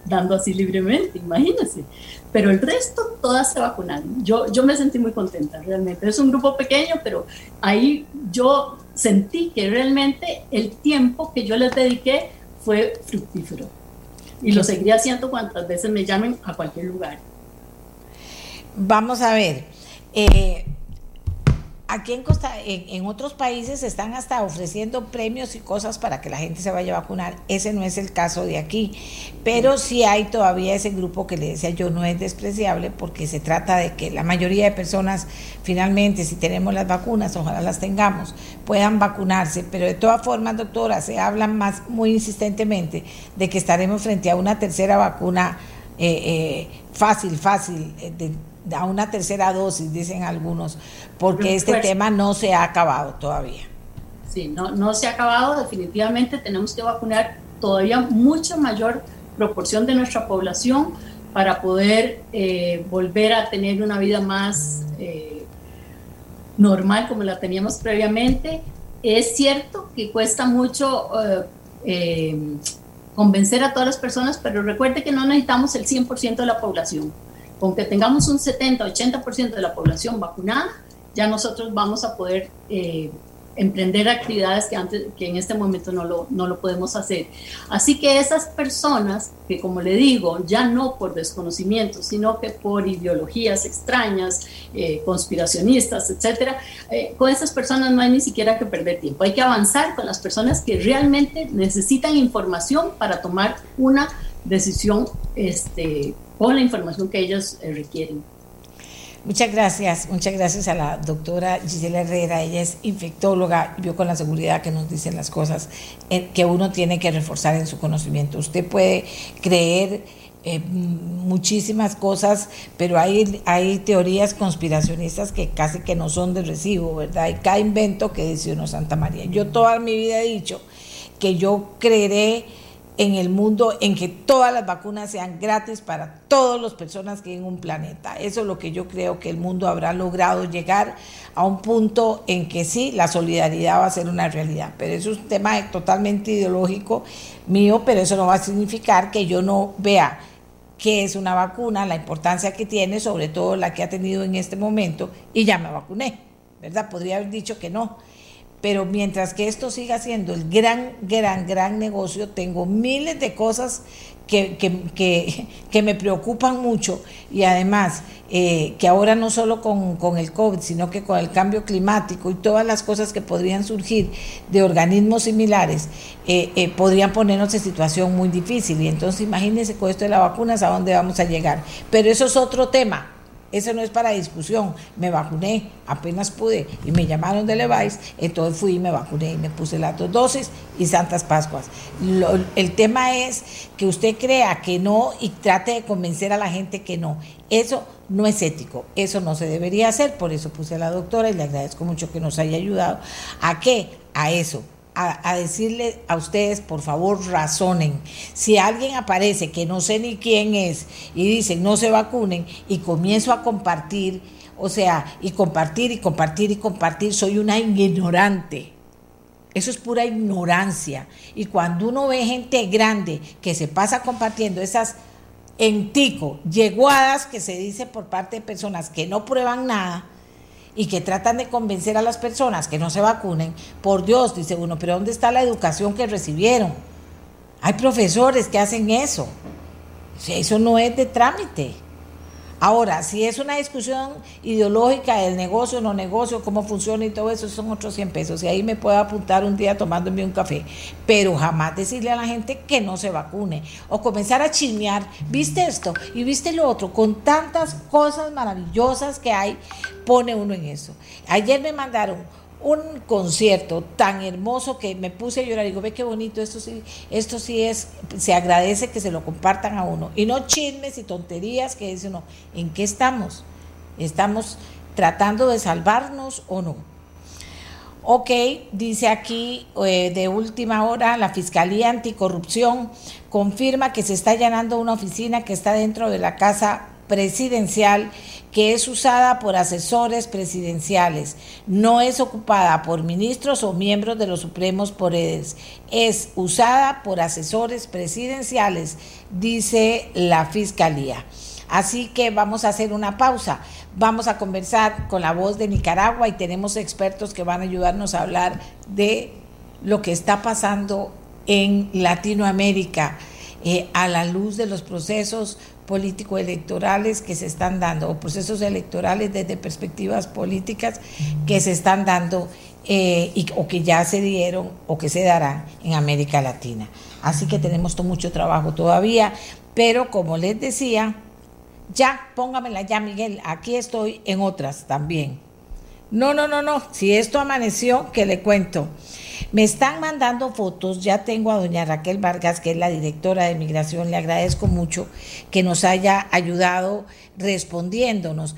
dando así libremente, imagínense pero el resto todas se vacunaron. Yo, yo me sentí muy contenta realmente. Es un grupo pequeño, pero ahí yo sentí que realmente el tiempo que yo les dediqué fue fructífero. Y lo seguiré haciendo cuantas veces me llamen a cualquier lugar. Vamos a ver. Eh, aquí en Costa, en, en, otros países están hasta ofreciendo premios y cosas para que la gente se vaya a vacunar. Ese no es el caso de aquí, pero sí hay todavía ese grupo que le decía yo no es despreciable porque se trata de que la mayoría de personas finalmente, si tenemos las vacunas, ojalá las tengamos, puedan vacunarse. Pero de todas formas, doctora, se habla más muy insistentemente de que estaremos frente a una tercera vacuna eh, eh, fácil, fácil, eh, de, a una tercera dosis, dicen algunos, porque este pues, tema no se ha acabado todavía. Sí, no, no se ha acabado, definitivamente tenemos que vacunar todavía mucha mayor proporción de nuestra población para poder eh, volver a tener una vida más eh, normal como la teníamos previamente. Es cierto que cuesta mucho eh, convencer a todas las personas, pero recuerde que no necesitamos el 100% de la población con que tengamos un 70-80% de la población vacunada, ya nosotros vamos a poder eh, emprender actividades que, antes, que en este momento no lo, no lo podemos hacer. Así que esas personas que, como le digo, ya no por desconocimiento, sino que por ideologías extrañas, eh, conspiracionistas, etcétera, eh, con esas personas no hay ni siquiera que perder tiempo. Hay que avanzar con las personas que realmente necesitan información para tomar una decisión este, con la información que ellos eh, requieren. Muchas gracias, muchas gracias a la doctora Gisela Herrera, ella es infectóloga, vio con la seguridad que nos dicen las cosas eh, que uno tiene que reforzar en su conocimiento. Usted puede creer eh, muchísimas cosas, pero hay, hay teorías conspiracionistas que casi que no son de recibo, ¿verdad? Hay cada invento que dice uno Santa María. Yo toda mi vida he dicho que yo creeré en el mundo en que todas las vacunas sean gratis para todas las personas que en un planeta. Eso es lo que yo creo que el mundo habrá logrado llegar a un punto en que sí, la solidaridad va a ser una realidad. Pero eso es un tema totalmente ideológico mío, pero eso no va a significar que yo no vea qué es una vacuna, la importancia que tiene, sobre todo la que ha tenido en este momento, y ya me vacuné, ¿verdad? Podría haber dicho que no pero mientras que esto siga siendo el gran, gran, gran negocio, tengo miles de cosas que, que, me preocupan mucho y además eh, que ahora no solo con, el COVID, sino que con el cambio climático y todas las cosas que podrían surgir de organismos similares, eh, eh, podrían ponernos en situación muy difícil. Y entonces imagínense con esto de las vacunas a dónde vamos a llegar. Pero eso es otro tema eso no es para discusión. Me vacuné, apenas pude, y me llamaron de Levi's, entonces fui y me vacuné y me puse las dos dosis y Santas Pascuas. el tema es que usted crea que no y trate de convencer a la gente que no. Eso no es ético, eso no se debería hacer, por eso puse a la doctora y le agradezco mucho que nos haya ayudado. ¿A qué? A eso, a, decirle a ustedes, por favor, razonen. Si alguien aparece que no sé ni quién es y dice no se vacunen y comienzo a compartir, o sea, y compartir y compartir y compartir, soy una ignorante. Eso es pura ignorancia. Y cuando uno ve gente grande que se pasa compartiendo esas entico, yeguadas que se dice por parte de personas que no prueban nada, y que tratan de convencer a las personas que no se vacunen, por Dios, dice uno, pero ¿dónde está la educación que recibieron? Hay profesores que hacen eso. Eso no es de trámite. Ahora, si es una discusión ideológica del negocio, no negocio, cómo funciona y todo eso, son otros 100 pesos. Y ahí me puedo apuntar un día tomándome un café. Pero jamás decirle a la gente que no se vacune. O comenzar a chismear, viste esto y viste lo otro. Con tantas cosas maravillosas que hay, pone uno en eso. Ayer me mandaron un concierto tan hermoso que me puse a llorar digo, ve qué bonito, esto sí, esto sí es, se agradece que se lo compartan a uno. Y no chismes y tonterías que dice uno, ¿en qué estamos? ¿Estamos tratando de salvarnos o no? Ok, dice aquí eh, de última hora, la Fiscalía Anticorrupción confirma que se está allanando una oficina que está dentro de la Casa Presidencial que es usada por asesores presidenciales, no es ocupada por ministros o miembros de los supremos poderes, es usada por asesores presidenciales, dice la Fiscalía. Así que vamos a hacer una pausa. Vamos a conversar con la voz de Nicaragua y tenemos expertos que van a ayudarnos a hablar de lo que está pasando en Latinoamérica eh, a la luz de los procesos político-electorales que se están dando, o procesos electorales desde perspectivas políticas que se están dando eh, y, o que ya se dieron o que se darán en América Latina. Así que tenemos mucho trabajo todavía, pero como les decía, ya, póngamela ya, Miguel, aquí estoy en otras también. No, no, no, no, si esto amaneció, que le cuento. Me están mandando fotos, ya tengo a doña Raquel Vargas, que es la directora de migración, le agradezco mucho que nos haya ayudado respondiéndonos.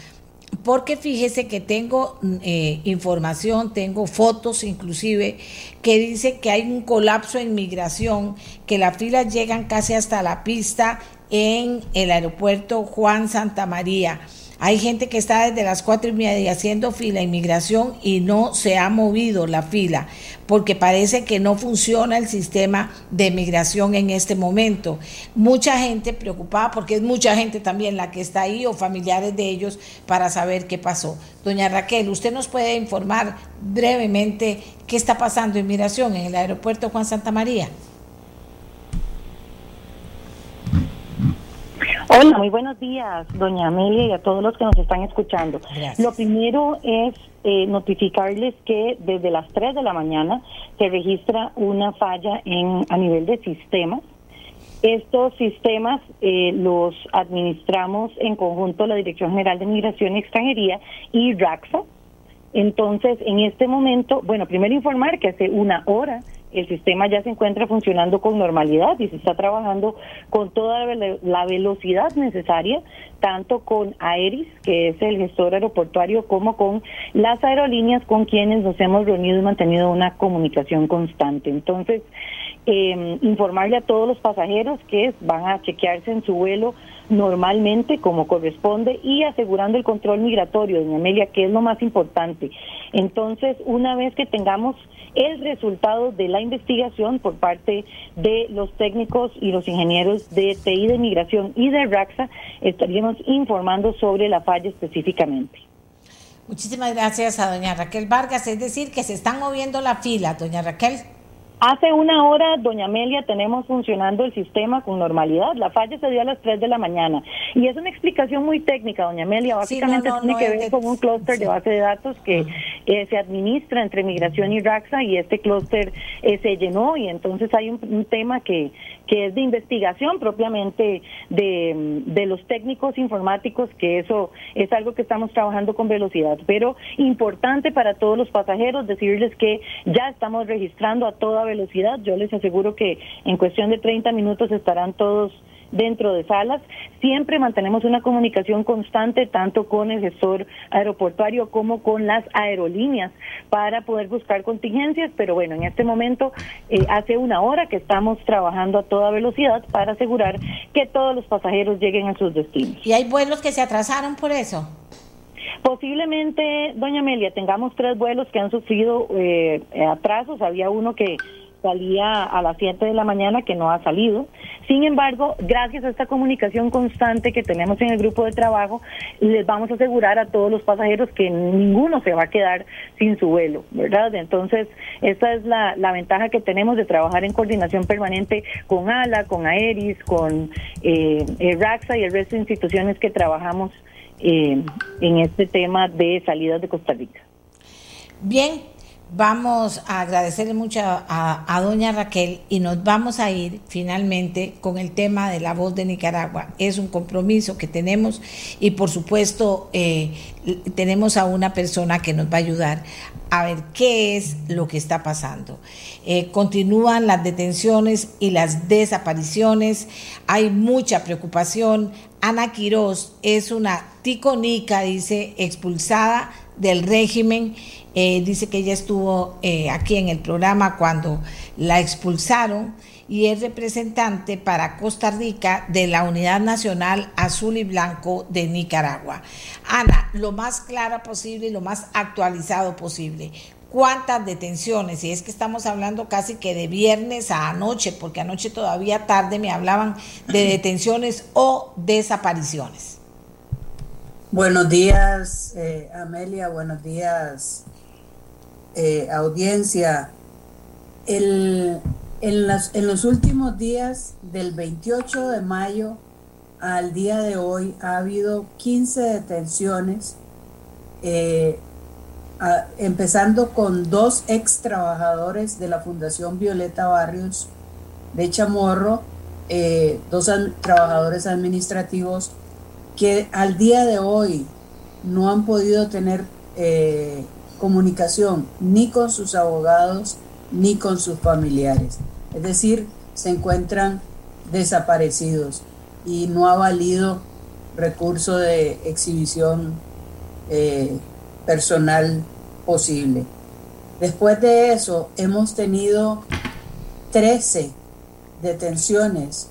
Porque fíjese que tengo eh, información, tengo fotos inclusive, que dice que hay un colapso en migración, que las filas llegan casi hasta la pista en el aeropuerto Juan Santa María. Hay gente que está desde las cuatro y media haciendo fila inmigración y no se ha movido la fila porque parece que no funciona el sistema de migración en este momento. Mucha gente preocupada porque es mucha gente también la que está ahí o familiares de ellos para saber qué pasó. Doña Raquel, ¿usted nos puede informar brevemente qué está pasando en migración en el aeropuerto Juan Santa María? Hola, muy buenos días, doña Amelia, y a todos los que nos están escuchando. Lo primero es eh, notificarles que desde las 3 de la mañana se registra una falla en a nivel de sistemas. Estos sistemas eh, los administramos en conjunto la Dirección General de Migración y Extranjería y RAXA. Entonces, en este momento, bueno, primero informar que hace una hora el sistema ya se encuentra funcionando con normalidad y se está trabajando con toda la velocidad necesaria, tanto con Aeris, que es el gestor aeroportuario, como con las aerolíneas con quienes nos hemos reunido y mantenido una comunicación constante. Entonces, eh, informarle a todos los pasajeros que van a chequearse en su vuelo normalmente como corresponde y asegurando el control migratorio, doña Amelia, que es lo más importante. Entonces, una vez que tengamos el resultado de la investigación por parte de los técnicos y los ingenieros de TI de Migración y de RAXA, estaríamos informando sobre la falla específicamente. Muchísimas gracias a doña Raquel Vargas, es decir, que se están moviendo la fila, doña Raquel. Hace una hora, doña Amelia, tenemos funcionando el sistema con normalidad. La falla se dio a las 3 de la mañana. Y es una explicación muy técnica, doña Amelia. Básicamente tiene que ver con un clúster de base de datos que eh, se administra entre Migración y RAXA y este clúster eh, se llenó y entonces hay un, tema que, que es de investigación propiamente de, los técnicos informáticos, que eso es algo que estamos trabajando con velocidad. Pero importante para todos los pasajeros decirles que ya estamos registrando a toda velocidad. Yo les aseguro que en cuestión de 30 minutos estarán todos dentro de salas. Siempre mantenemos una comunicación constante tanto con el gestor aeroportuario como con las aerolíneas para poder buscar contingencias, pero bueno, en este momento eh, hace una hora que estamos trabajando a toda velocidad para asegurar que todos los pasajeros lleguen a sus destinos. ¿Y hay vuelos que se atrasaron por eso? Posiblemente, doña Amelia, tengamos tres vuelos que han sufrido eh, atrasos. Había uno que salía a las 7 de la mañana que no ha salido. Sin embargo, gracias a esta comunicación constante que tenemos en el grupo de trabajo, les vamos a asegurar a todos los pasajeros que ninguno se va a quedar sin su vuelo, ¿verdad? Entonces, esta es la, la ventaja que tenemos de trabajar en coordinación permanente con ALA, con AERIS, con eh, RAXA y el resto de instituciones que trabajamos eh, en este tema de salidas de Costa Rica. Bien, vamos a agradecerle mucho a, doña Raquel y nos vamos a ir finalmente con el tema de la voz de Nicaragua. Es un compromiso que tenemos y por supuesto eh, tenemos a una persona que nos va a ayudar a ver qué es lo que está pasando. Eh, continúan las detenciones y las desapariciones, hay mucha preocupación. Ana Quiroz es una ticonica, dice, expulsada del régimen eh, dice que ella estuvo eh, aquí en el programa cuando la expulsaron y es representante para Costa Rica de la Unidad Nacional Azul y Blanco de Nicaragua. Ana, lo más clara posible y lo más actualizado posible. ¿Cuántas detenciones? Y es que estamos hablando casi que de viernes a anoche, porque anoche todavía tarde me hablaban de detenciones o desapariciones. Buenos días, eh, Amelia. Buenos días, eh, audiencia, en, los últimos días, del 28 de mayo al día de hoy, ha habido 15 detenciones, eh, empezando con dos ex trabajadores de la Fundación Violeta Barrios de Chamorro, eh, dos trabajadores administrativos que al día de hoy no han podido tener comunicación ni con sus abogados ni con sus familiares. Es decir, se encuentran desaparecidos y no ha valido recurso de exhibición eh, personal posible. Después de eso, hemos tenido 13 detenciones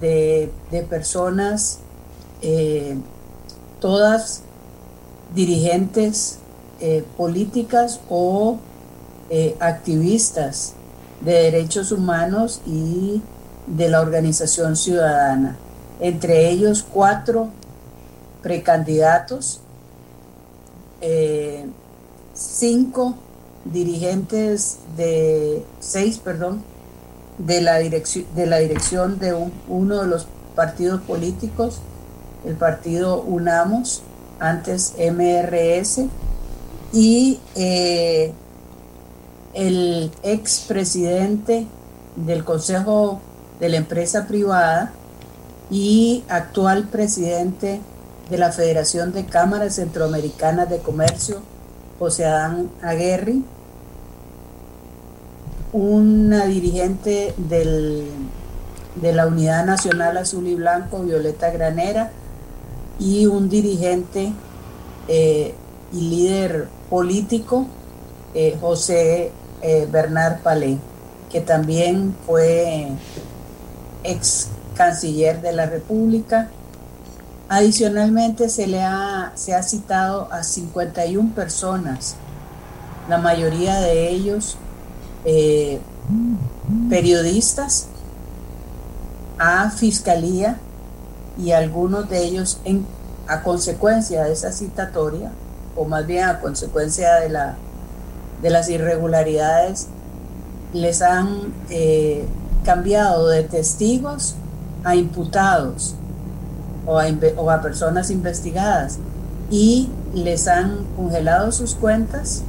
de, personas, eh, todas dirigentes eh, políticas o eh, activistas de derechos humanos y de la organización ciudadana. Entre ellos cuatro precandidatos, cinco dirigentes de seis, perdón, de la dirección de la dirección de uno de los partidos políticos, el partido UNAMOS, antes MRS, y eh, el expresidente del Consejo de la Empresa Privada y actual presidente de la Federación de Cámaras Centroamericanas de Comercio, José Adán Aguerri, una dirigente del, de la Unidad Nacional Azul y Blanco, Violeta Granera, y un dirigente eh, y líder político, eh, José eh, Bernard Palé, que también fue ex canciller de la República. Adicionalmente se le ha, se ha citado a 51 personas, la mayoría de ellos periodistas, a fiscalía y algunos de ellos a consecuencia de esa citatoria, o más bien a consecuencia de, la, de las irregularidades, les han eh, cambiado de testigos a imputados o a, o a personas investigadas y les han congelado sus cuentas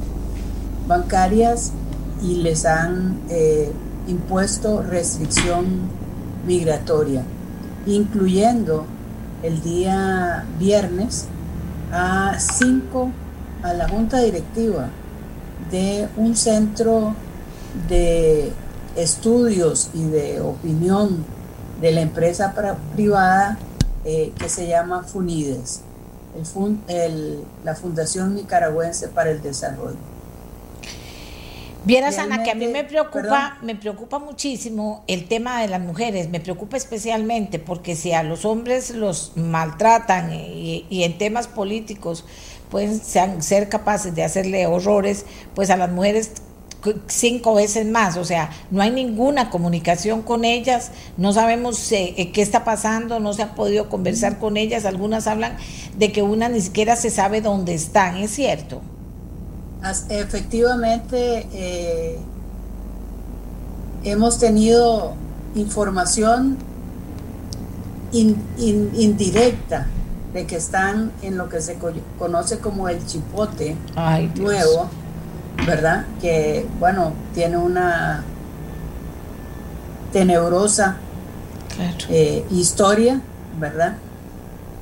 bancarias y les han eh, impuesto restricción migratoria incluyendo el día viernes a cinco a la junta directiva de un centro de estudios y de opinión de la empresa privada eh, que se llama FUNIDES, la Fundación Nicaragüense para el Desarrollo. Vieras, Ana, que a mí me preocupa, me preocupa muchísimo el tema de las mujeres, me preocupa especialmente porque si a los hombres los maltratan y, en temas políticos pueden ser capaces de hacerle horrores, pues a las mujeres cinco veces más, o sea, no hay ninguna comunicación con ellas, no sabemos eh, eh, qué está pasando, no se ha podido conversar con ellas, algunas hablan de que una ni siquiera se sabe dónde están, ¿es cierto? Efectivamente, eh, hemos tenido información indirecta de que están en lo que se conoce como el chipote nuevo, ¿verdad? Que, bueno, tiene una tenebrosa eh, historia, ¿verdad?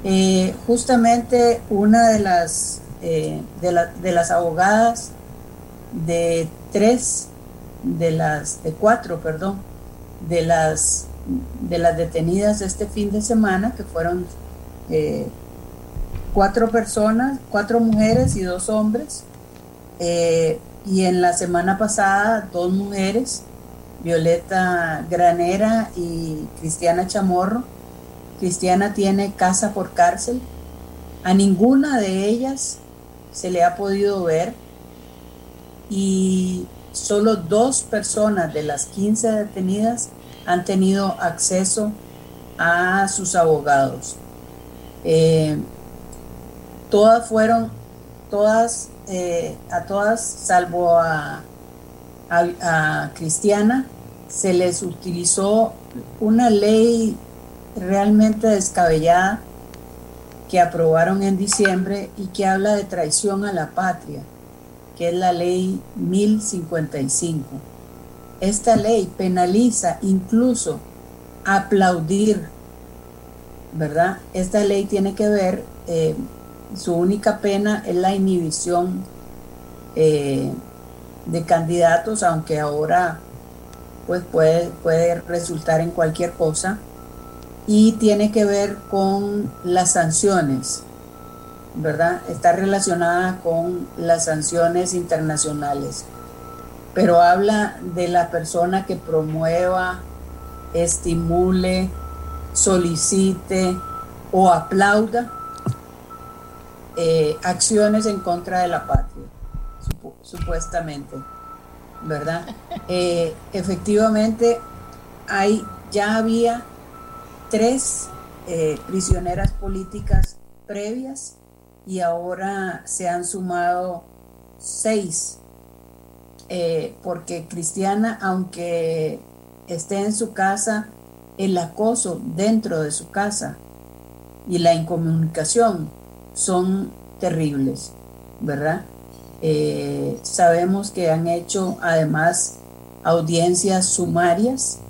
Eh, justamente una de las eh, de, las abogadas de tres, de las, de cuatro, perdón, de las, de las detenidas este fin de semana, que fueron eh, cuatro personas, cuatro mujeres y dos hombres, eh, y en la semana pasada dos mujeres, Violeta Granera y Cristiana Chamorro. Cristiana tiene casa por cárcel. A ninguna de ellas se le ha podido ver y solo dos personas de las 15 detenidas han tenido acceso a sus abogados. Eh, todas fueron, todas, eh, a todas, salvo a, a Cristiana, se les utilizó una ley realmente descabellada que aprobaron en diciembre y que habla de traición a la patria, que es la ley 1055. Esta ley penaliza incluso aplaudir, ¿verdad? Esta ley tiene que ver, eh, su única pena es la inhibición eh, de candidatos, aunque ahora pues puede, puede resultar en cualquier cosa y tiene que ver con las sanciones, ¿verdad? Está relacionada con las sanciones internacionales, pero habla de la persona que promueva, estimule solicite o aplauda eh, acciones en contra de la patria, supuestamente, ¿verdad? Eh, efectivamente, hay, ya había tres eh, prisioneras políticas previas y ahora se han sumado seis, porque Cristiana, aunque esté en su casa, el acoso dentro de su casa y la incomunicación son terribles, ¿verdad? Eh, sabemos que han hecho además audiencias sumarias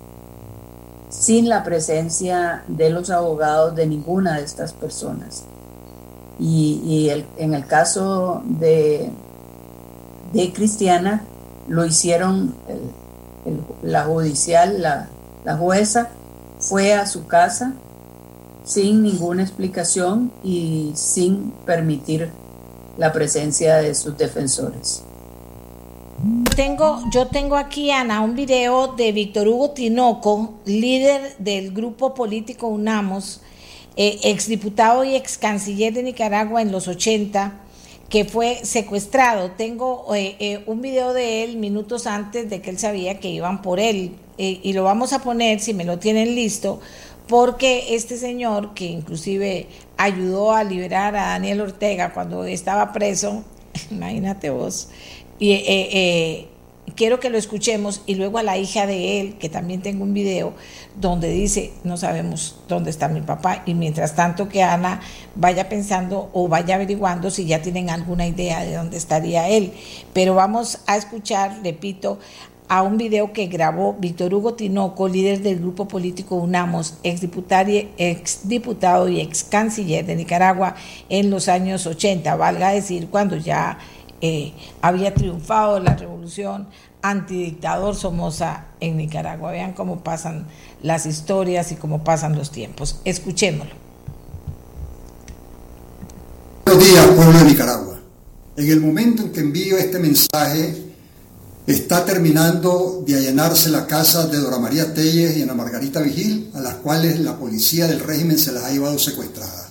sin la presencia de los abogados de ninguna de estas personas. Y, en el caso de, de Cristiana, lo hicieron la judicial, la, la jueza, fue a su casa sin ninguna explicación y sin permitir la presencia de sus defensores. Tengo, yo tengo aquí, Ana, un video de Víctor Hugo Tinoco, líder del grupo político UNAMOS, eh, exdiputado y ex canciller de Nicaragua en los 80, que fue secuestrado. Tengo eh, eh, un video de él minutos antes de que él sabía que iban por él. y lo vamos a poner, si me lo tienen listo, porque este señor, que inclusive ayudó a liberar a Daniel Ortega cuando estaba preso, imagínate vos, y eh, eh, quiero que lo escuchemos y luego a la hija de él, que también tengo un video, donde dice, no sabemos dónde está mi papá, y mientras tanto que Ana vaya pensando o vaya averiguando si ya tienen alguna idea de dónde estaría él. Pero vamos a escuchar, repito, a un video que grabó Víctor Hugo Tinoco, líder del grupo político UNAMOS, exdiputado y ex, canciller de Nicaragua en los años 80, valga decir, cuando ya eh, había triunfado la revolución antidictador Somoza en Nicaragua. Vean cómo pasan las historias y cómo pasan los tiempos. Escuchémoslo. Buenos días, pueblo de Nicaragua. En el momento en que envío este mensaje, Está terminando de allanarse la casa de Dora María Telles y Ana Margarita Vigil, a las cuales la policía del régimen se las ha llevado secuestradas.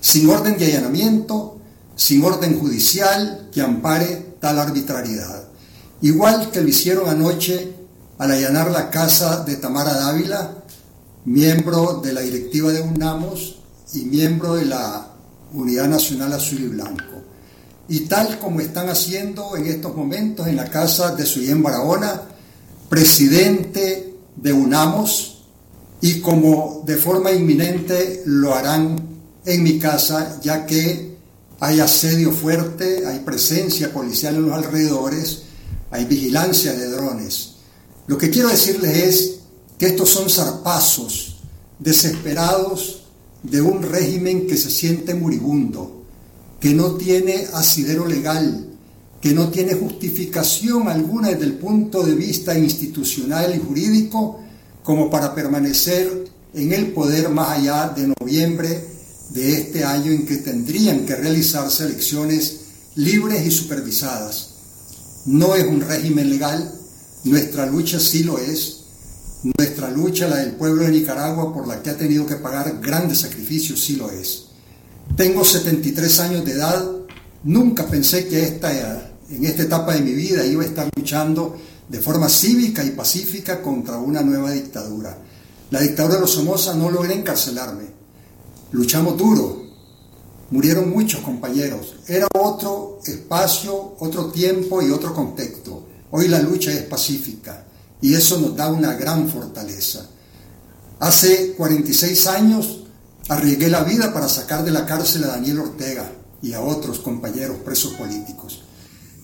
Sin orden de allanamiento, sin orden judicial que ampare tal arbitrariedad. Igual que lo hicieron anoche al allanar la casa de Tamara Dávila, miembro de la directiva de UNAMOS y miembro de la Unidad Nacional Azul y Blanco y tal como están haciendo en estos momentos en la casa de Suyén Barahona, presidente de UNAMOS, y como de forma inminente lo harán en mi casa, ya que hay asedio fuerte, hay presencia policial en los alrededores, hay vigilancia de drones. Lo que quiero decirles es que estos son zarpazos desesperados de un régimen que se siente moribundo que no tiene asidero legal, que no tiene justificación alguna desde el punto de vista institucional y jurídico como para permanecer en el poder más allá de noviembre de este año en que tendrían que realizarse elecciones libres y supervisadas. No es un régimen legal, nuestra lucha sí lo es, nuestra lucha, la del pueblo de Nicaragua, por la que ha tenido que pagar grandes sacrificios, sí lo es. Tengo 73 años de edad, nunca pensé que esta, en esta etapa de mi vida iba a estar luchando de forma cívica y pacífica contra una nueva dictadura. La dictadura de los Somoza no logré encarcelarme. Luchamos duro. Murieron muchos compañeros. Era otro espacio, otro tiempo y otro contexto. Hoy la lucha es pacífica y eso nos da una gran fortaleza. Hace 46 años Arriesgué la vida para sacar de la cárcel a Daniel Ortega y a otros compañeros presos políticos.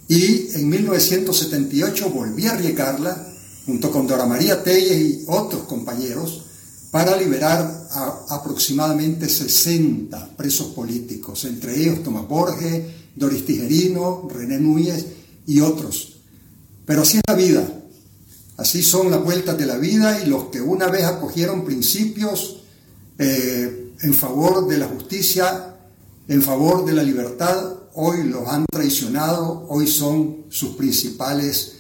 Y en 1978 volví a arriesgarla junto con Dora María Telles y otros compañeros para liberar a aproximadamente 60 presos políticos, entre ellos Tomás Borges, Doris Tijerino, René Núñez y otros. Pero así es la vida, así son las vueltas de la vida y los que una vez acogieron principios eh, en favor de la justicia, en favor de la libertad, hoy los han traicionado, hoy son sus principales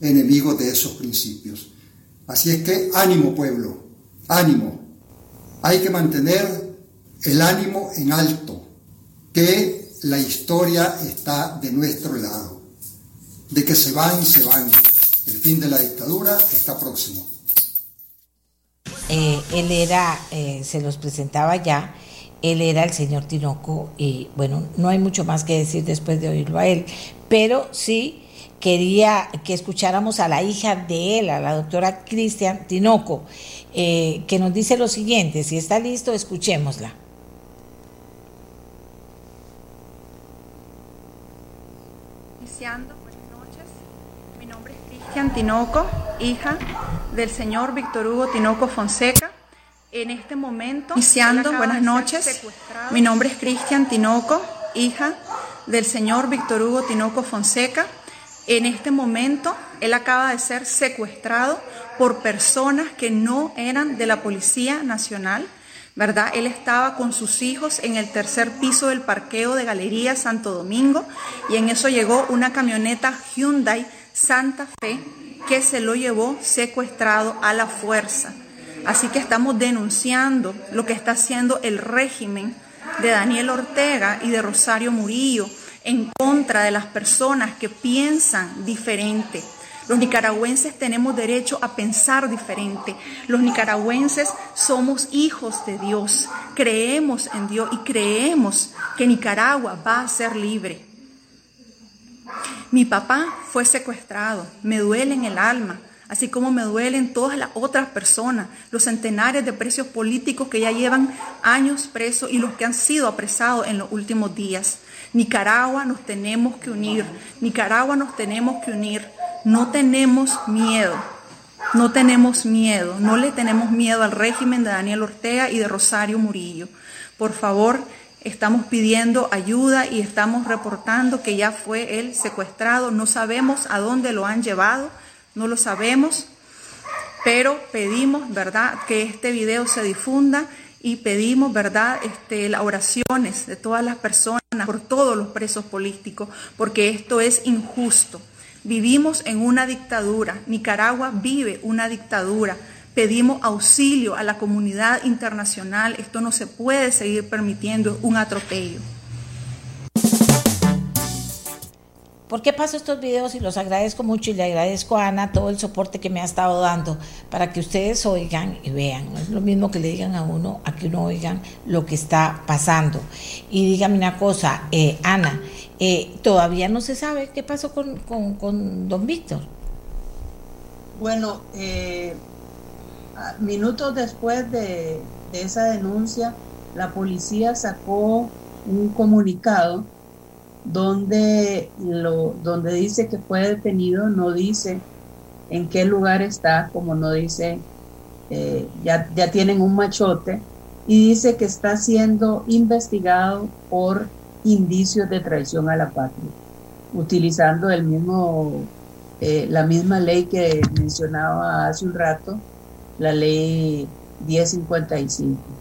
enemigos de esos principios. Así es que ánimo pueblo, ánimo. hay que mantener el ánimo en alto, que la historia está de nuestro lado, de que se van, se van. El fin de la dictadura está próximo. Eh, él era, eh, se los presentaba ya, él era el señor Tinoco y bueno, no hay mucho más que decir después de oírlo a él, pero sí quería que escucháramos a la hija de él, a la doctora Cristian Tinoco, eh, que nos dice lo siguiente, si está listo, escuchémosla. Iniciando, buenas noches, mi nombre es Cristian Tinoco, hija del señor Víctor Hugo Tinoco Fonseca. En este momento, iniciando, buenas noches, mi nombre es Cristian Tinoco, hija del señor Víctor Hugo Tinoco Fonseca. En este momento, él acaba de ser secuestrado por personas que no eran de la Policía Nacional, ¿verdad? Él estaba con sus hijos en el tercer piso del parqueo de Galería Santo Domingo y en eso llegó una camioneta Hyundai Santa Fe que se lo llevó secuestrado a la fuerza. Así que estamos denunciando lo que está haciendo el régimen de Daniel Ortega y de Rosario Murillo en contra de las personas que piensan diferente. Los nicaragüenses tenemos derecho a pensar diferente. Los nicaragüenses somos hijos de Dios. Creemos en Dios y creemos que Nicaragua va a ser libre. Mi papá fue secuestrado. Me duele en el alma así como me duelen todas las otras personas, los centenares de presos políticos que ya llevan años presos y los que han sido apresados en los últimos días. Nicaragua nos tenemos que unir, Nicaragua nos tenemos que unir, no tenemos miedo, no tenemos miedo, no le tenemos miedo al régimen de Daniel Ortega y de Rosario Murillo. Por favor, estamos pidiendo ayuda y estamos reportando que ya fue él secuestrado, no sabemos a dónde lo han llevado, no lo sabemos, pero pedimos, ¿verdad?, que este video se difunda y pedimos, ¿verdad?, este, las oraciones de todas las personas, por todos los presos políticos, porque esto es injusto. Vivimos en una dictadura, Nicaragua vive una dictadura. Pedimos auxilio a la comunidad internacional, esto no se puede seguir permitiendo un atropello. ¿Por qué paso estos videos y los agradezco mucho y le agradezco a Ana todo el soporte que me ha estado dando para que ustedes oigan y vean? No es lo mismo que le digan a uno, a que uno oigan lo que está pasando. Y dígame una cosa, eh, Ana, eh, todavía no se sabe qué pasó con, don Víctor. Bueno, eh, minutos después de esa denuncia, la policía sacó un comunicado donde, lo, donde dice que fue detenido, no dice en qué lugar está, como no dice, eh, ya, ya tienen un machote, y dice que está siendo investigado por indicios de traición a la patria, utilizando el mismo, eh, la misma ley que mencionaba hace un rato, la ley 1055.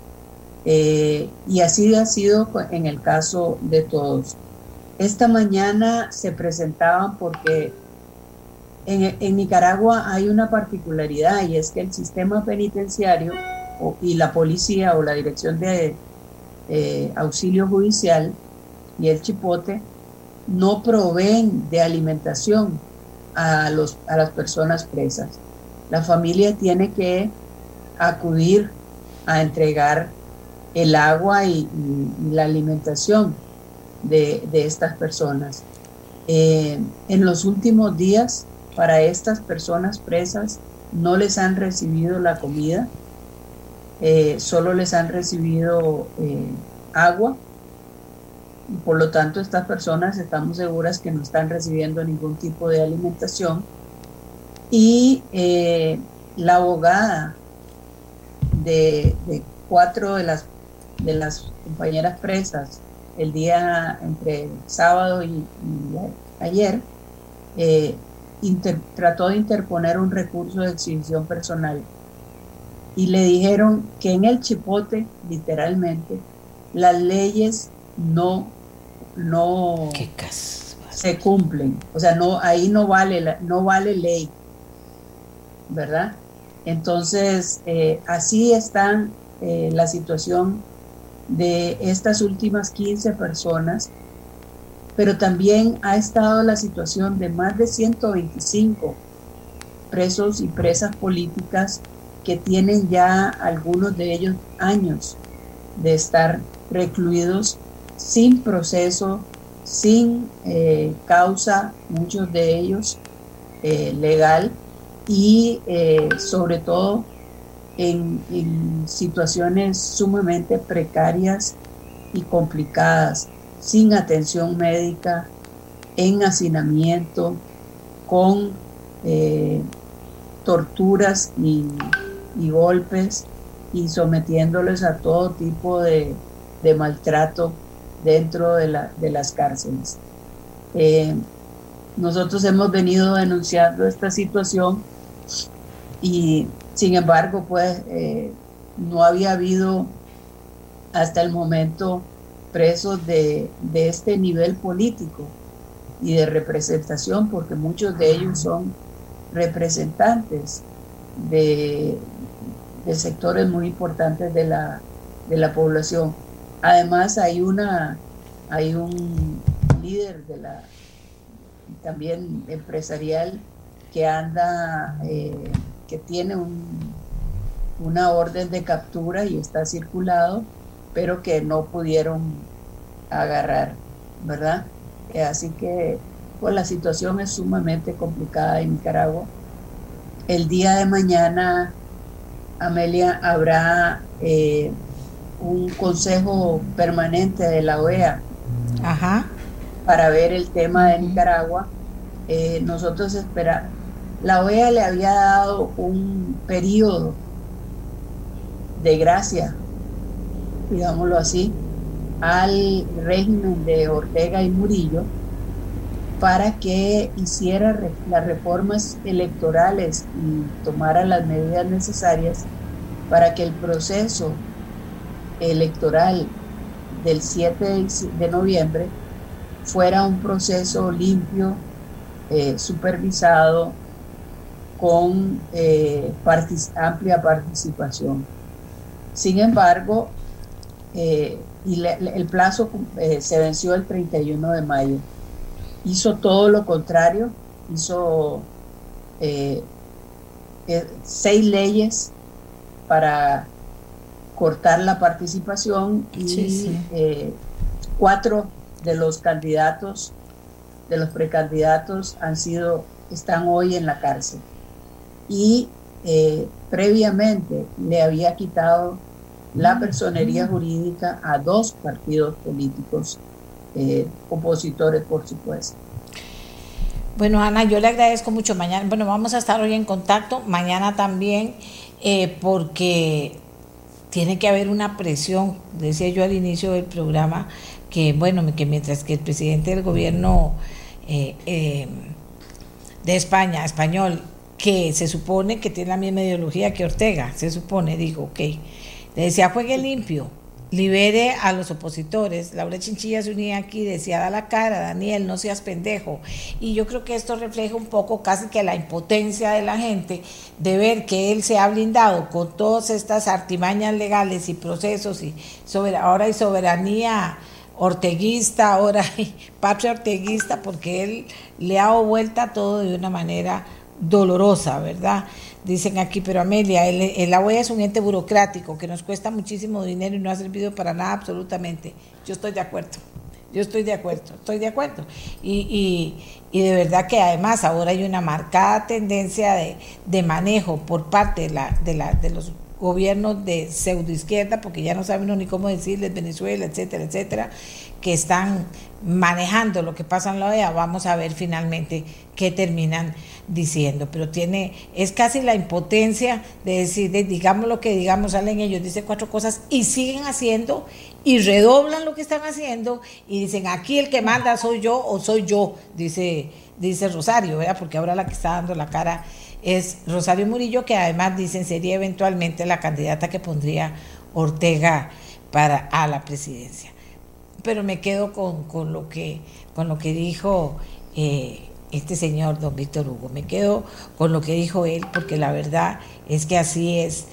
Eh, y así ha sido en el caso de todos. Esta mañana se presentaban porque en, Nicaragua hay una particularidad y es que el sistema penitenciario y la policía o la dirección de auxilio judicial y el chipote no proveen de alimentación a, los, a las personas presas. La familia tiene que acudir a entregar el agua y la alimentación de, estas personas. Eh, en los últimos días, para estas personas presas, no les han recibido la comida, eh, solo les han recibido eh, agua y por lo tanto estas personas estamos seguras que no están recibiendo ningún tipo de alimentación y la abogada de, de, cuatro de las, de las compañeras presas el día entre sábado y, ayer, eh, trató de interponer un recurso de exhibición personal y le dijeron que en el chipote, literalmente, las leyes no, no se cumplen. O sea, no, ahí no vale, no vale ley, ¿verdad? Entonces, eh, así están eh, la situación de estas últimas 15 personas, pero también ha estado la situación de más de 125 presos y presas políticas que tienen ya algunos de ellos años de estar recluidos sin proceso, sin eh, causa, muchos de ellos eh, legal y eh, sobre todo en, situaciones sumamente precarias y complicadas, sin atención médica, en hacinamiento, con torturas y, golpes y sometiéndoles a todo tipo de, maltrato dentro de, las cárceles. Eh, nosotros hemos venido denunciando esta situación y sin embargo pues eh, no había habido hasta el momento presos de, de, este nivel político y de representación porque muchos de ellos son representantes de, sectores muy importantes de la, de la población. Además hay una hay un líder de la también empresarial que anda eh, que tiene un, una orden de captura y está circulado pero que no pudieron agarrar verdad eh, así que pues la situación es sumamente complicada en Nicaragua. El día de mañana, Amelia, habrá eh, un consejo permanente de la OEA para ver el tema de Nicaragua. Eh, nosotros esperamos, la OEA le había dado un periodo de gracia, digámoslo así, al régimen de Ortega y Murillo para que hiciera las reformas electorales y tomara las medidas necesarias para que el proceso electoral del 7 de noviembre fuera un proceso limpio, eh, supervisado, con eh, amplia participación. Sin embargo, eh, y el plazo se venció el 31 de mayo hizo todo lo contrario, hizo eh, eh, seis leyes para cortar la participación y eh, cuatro de los candidatos, de los precandidatos han sido, están hoy en la cárcel. Y previamente le había quitado la personería jurídica a dos partidos políticos eh, opositores, por supuesto. Bueno, Ana, yo le agradezco mucho. Mañana, bueno, vamos a estar hoy en contacto, mañana también, eh, porque tiene que haber una presión, decía yo al inicio del programa, que bueno, que mientras que el presidente del gobierno eh, de España, español, que se supone que tiene la misma ideología que Ortega, se supone, dijo, ok, le decía, juegue limpio, libere a los opositores. Laura Chinchilla se unía aquí, decía, da la cara, Daniel, no seas pendejo. Y yo creo que esto refleja un poco casi que la impotencia de la gente de ver que él se ha blindado con todas estas artimañas legales y procesos y ahora hay soberanía orteguista, ahora hay patria orteguista, porque él le ha dado vuelta todo de una manera dolorosa, ¿verdad? Dicen aquí, pero Amelia, el, el, es un ente burocrático que nos cuesta muchísimo dinero y no ha servido para nada absolutamente. Yo estoy de acuerdo. Yo estoy de acuerdo, estoy de acuerdo. Y, y, de verdad que además ahora hay una marcada tendencia de, de manejo por parte de, la, de, la, de los gobiernos de pseudoizquierda, porque ya no saben ni cómo decirles Venezuela, etcétera, etcétera, que están manejando lo que pasa en la OEA, vamos a ver finalmente qué terminan diciendo. Pero tiene, es casi la impotencia de decir, digamos lo que digamos, salen ellos, dicen cuatro cosas y siguen haciendo y redoblan lo que están haciendo y dicen, aquí el que manda soy yo o soy yo, dice, dice Rosario, ¿verdad? Porque ahora la que está dando la cara es Rosario Murillo, que además dicen sería eventualmente la candidata que pondría Ortega para a la presidencia pero me quedo con, lo, que, con lo que dijo eh, este señor, don Víctor Hugo. Me quedo con lo que dijo él, porque la verdad es que así es.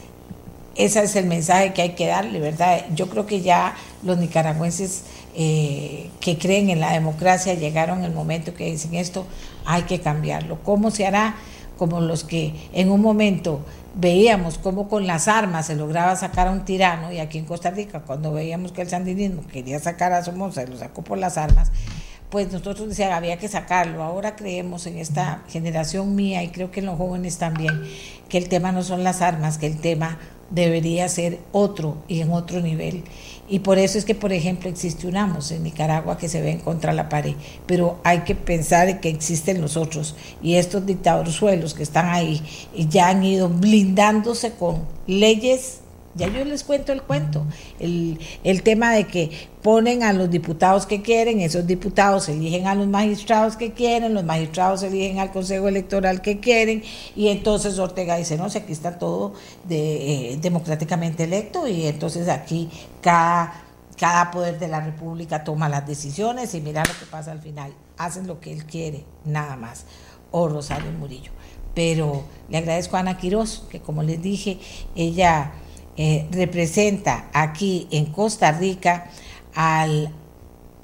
ese es el mensaje que hay que darle, ¿verdad? Yo creo que ya los nicaragüenses eh, que creen en la democracia llegaron el momento que dicen esto, hay que cambiarlo. ¿Cómo se hará? Como los que en un momento veíamos cómo con las armas se lograba sacar a un tirano, y aquí en Costa Rica, cuando veíamos que el sandinismo quería sacar a Somoza y lo sacó por las armas, pues nosotros decíamos había que sacarlo. Ahora creemos en esta generación mía y creo que en los jóvenes también, que el tema no son las armas, que el tema debería ser otro y en otro nivel. Y por eso es que, por ejemplo, existe un AMOS en Nicaragua que se ven contra la pared, pero hay que pensar que existen los otros. Y estos suelos que están ahí y ya han ido blindándose con leyes ya yo les cuento el cuento. El, el, tema de que ponen a los diputados que quieren, esos diputados eligen a los magistrados que quieren, los magistrados eligen al Consejo Electoral que quieren, y entonces Ortega dice, no, si aquí está todo eh, democráticamente electo, y entonces aquí cada, cada poder de la República toma las decisiones y mira lo que pasa al final. Hacen lo que él quiere, nada más. O Rosario Murillo. Pero le agradezco a Ana Quiroz, que como les dije, ella eh, representa aquí en Costa Rica a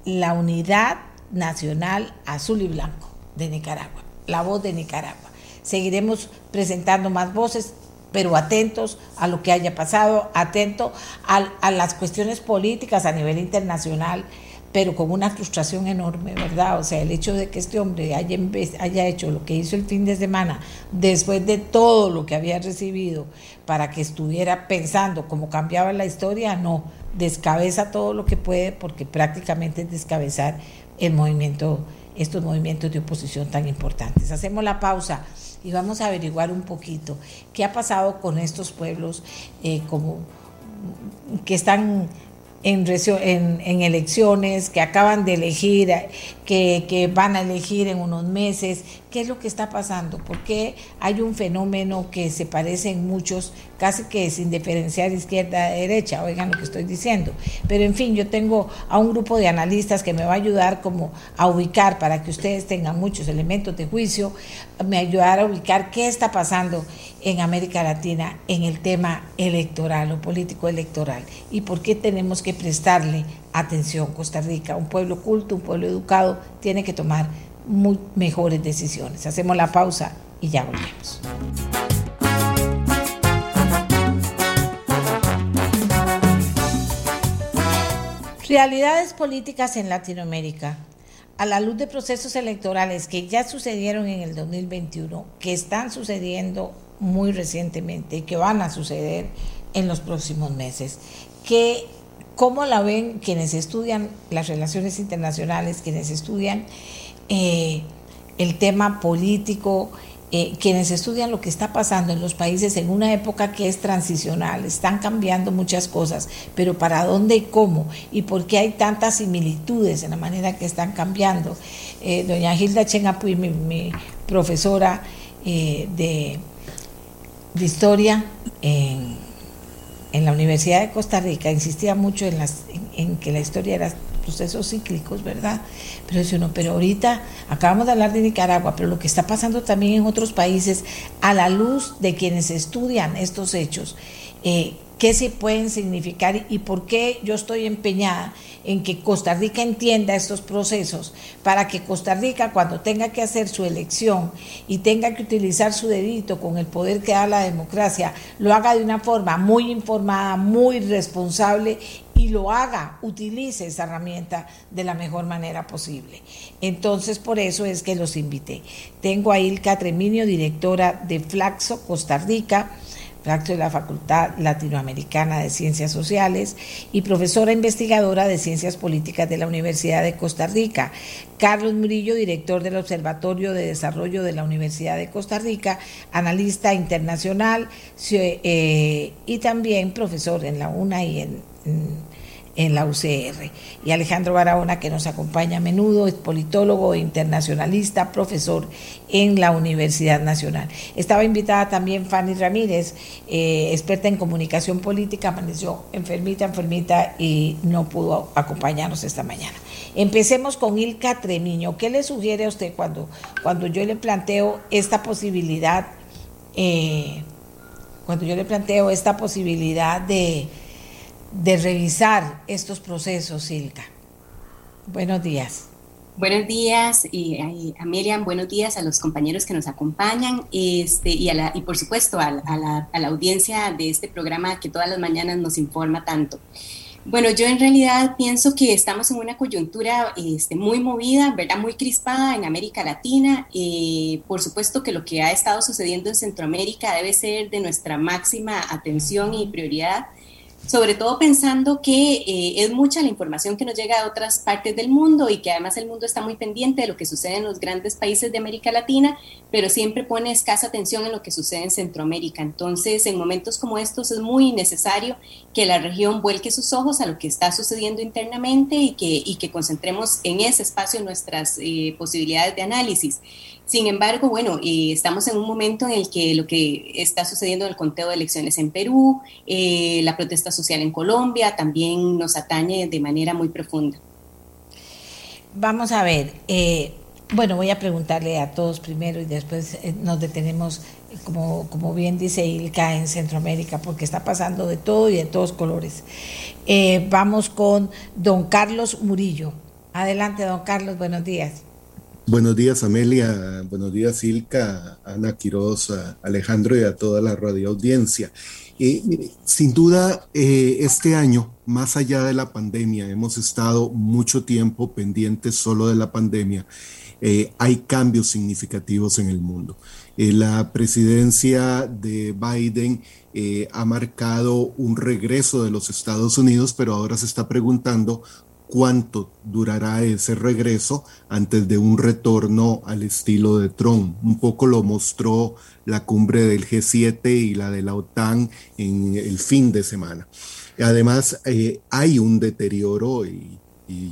la unidad nacional azul y blanco de Nicaragua, la voz de Nicaragua. Seguiremos presentando más voces, pero atentos a lo que haya pasado, atentos a las cuestiones políticas a nivel internacional pero con una frustración enorme, ¿verdad? O sea, el hecho de que este hombre haya, hecho lo que hizo el fin de semana, después de todo lo que había recibido, para que estuviera pensando cómo cambiaba la historia, no, descabeza todo lo que puede, porque prácticamente es descabezar el movimiento, estos movimientos de oposición tan importantes. Hacemos la pausa y vamos a averiguar un poquito qué ha pasado con estos pueblos eh, como que están en, en, elecciones, que acaban de elegir, que, que, van a elegir en unos meses, qué es lo que está pasando, porque hay un fenómeno que se parece en muchos, casi que sin diferenciar izquierda-derecha, oigan lo que estoy diciendo. Pero en fin, yo tengo a un grupo de analistas que me va a ayudar como a ubicar, para que ustedes tengan muchos elementos de juicio, me ayudar a ubicar qué está pasando en América Latina en el tema electoral o político electoral y por qué tenemos que prestarle atención. Costa Rica, un pueblo culto, un pueblo educado, tiene que tomar muy mejores decisiones. Hacemos la pausa y ya volvemos. Realidades políticas en Latinoamérica. A la luz de procesos electorales que ya sucedieron en el 2021, que están sucediendo muy recientemente que van a suceder en los próximos meses, que ¿Cómo la ven quienes estudian las relaciones internacionales, quienes estudian eh, el tema político, eh, quienes estudian lo que está pasando en los países en una época que es transicional, están cambiando muchas cosas, pero ¿para dónde y cómo? ¿Y por qué hay tantas similitudes en la manera que están cambiando? Eh, doña Gilda Chengapuy, mi, profesora de, historia en en la Universidad de Costa Rica insistía mucho en, las, en, que la historia era procesos cíclicos, ¿verdad? Pero eso no, pero ahorita acabamos de hablar de Nicaragua, pero lo que está pasando también en otros países, a la luz de quienes estudian estos hechos, eh, qué se pueden significar y por qué yo estoy empeñada en que Costa Rica entienda estos procesos para que Costa Rica cuando tenga que hacer su elección y tenga que utilizar su dedito con el poder que da la democracia, lo haga de una forma muy informada, muy responsable y lo haga, utilice esa herramienta de la mejor manera posible. Entonces, por eso es que los invité. Tengo a Ilka Treminio, directora de Flaxo Costa Rica, de la Facultad Latinoamericana de Ciencias Sociales y profesora investigadora de Ciencias Políticas de la Universidad de Costa Rica. Carlos Murillo, director del Observatorio de Desarrollo de la Universidad de Costa Rica, analista internacional eh, y también profesor en la UNA y en la UCR. Y Alejandro Barahona, que nos acompaña a menudo, es politólogo internacionalista, profesor en la Universidad Nacional. Estaba invitada también Fanny Ramírez, eh, experta en comunicación política, amaneció enfermita, enfermita y no pudo acompañarnos esta mañana. Empecemos con Ilka Tremiño. ¿Qué le sugiere a usted cuando, cuando yo le planteo esta posibilidad? Eh, cuando yo le planteo esta posibilidad de, de revisar estos procesos, Silka. Buenos días. Buenos días, y, a Miriam, buenos días a los compañeros que nos acompañan este, y, a la, y por supuesto a la, a la audiencia de este programa que todas las mañanas nos informa tanto. Bueno, yo en realidad pienso que estamos en una coyuntura este, muy movida, ¿verdad? Muy crispada en América Latina. Eh, por supuesto que lo que ha estado sucediendo en Centroamérica debe ser de nuestra máxima atención y prioridad sobre todo pensando que eh, es mucha la información que nos llega de otras partes del mundo y que además el mundo está muy pendiente de lo que sucede en los grandes países de América Latina, pero siempre pone escasa atención en lo que sucede en Centroamérica. Entonces, en momentos como estos es muy necesario que la región vuelque sus ojos a lo que está sucediendo internamente y que, y que concentremos en ese espacio nuestras eh, posibilidades de análisis. Sin embargo, bueno, eh, estamos en un momento en el que lo que está sucediendo en el conteo de elecciones en Perú, eh, la protesta social en Colombia, también nos atañe de manera muy profunda. Vamos a ver, eh, bueno, voy a preguntarle a todos primero y después nos detenemos, como, como bien dice Ilka, en Centroamérica, porque está pasando de todo y de todos colores. vamos con don Carlos Murillo. Adelante, don Carlos, buenos días. Buenos días, Amelia. Buenos días, Ilka, Ana Quiroz, Alejandro y a toda la radioaudiencia. Eh, sin duda, eh, este año, más allá de la pandemia, hemos estado mucho tiempo pendientes solo de la pandemia. Eh, hay cambios significativos en el mundo. la presidencia de Biden ha marcado un regreso de los Estados Unidos, pero ahora se está preguntando cuánto durará ese regreso antes de un retorno al estilo de Trump. Un poco lo mostró la cumbre del G7 y la de la OTAN en el fin de semana. Además, eh, hay un deterioro y,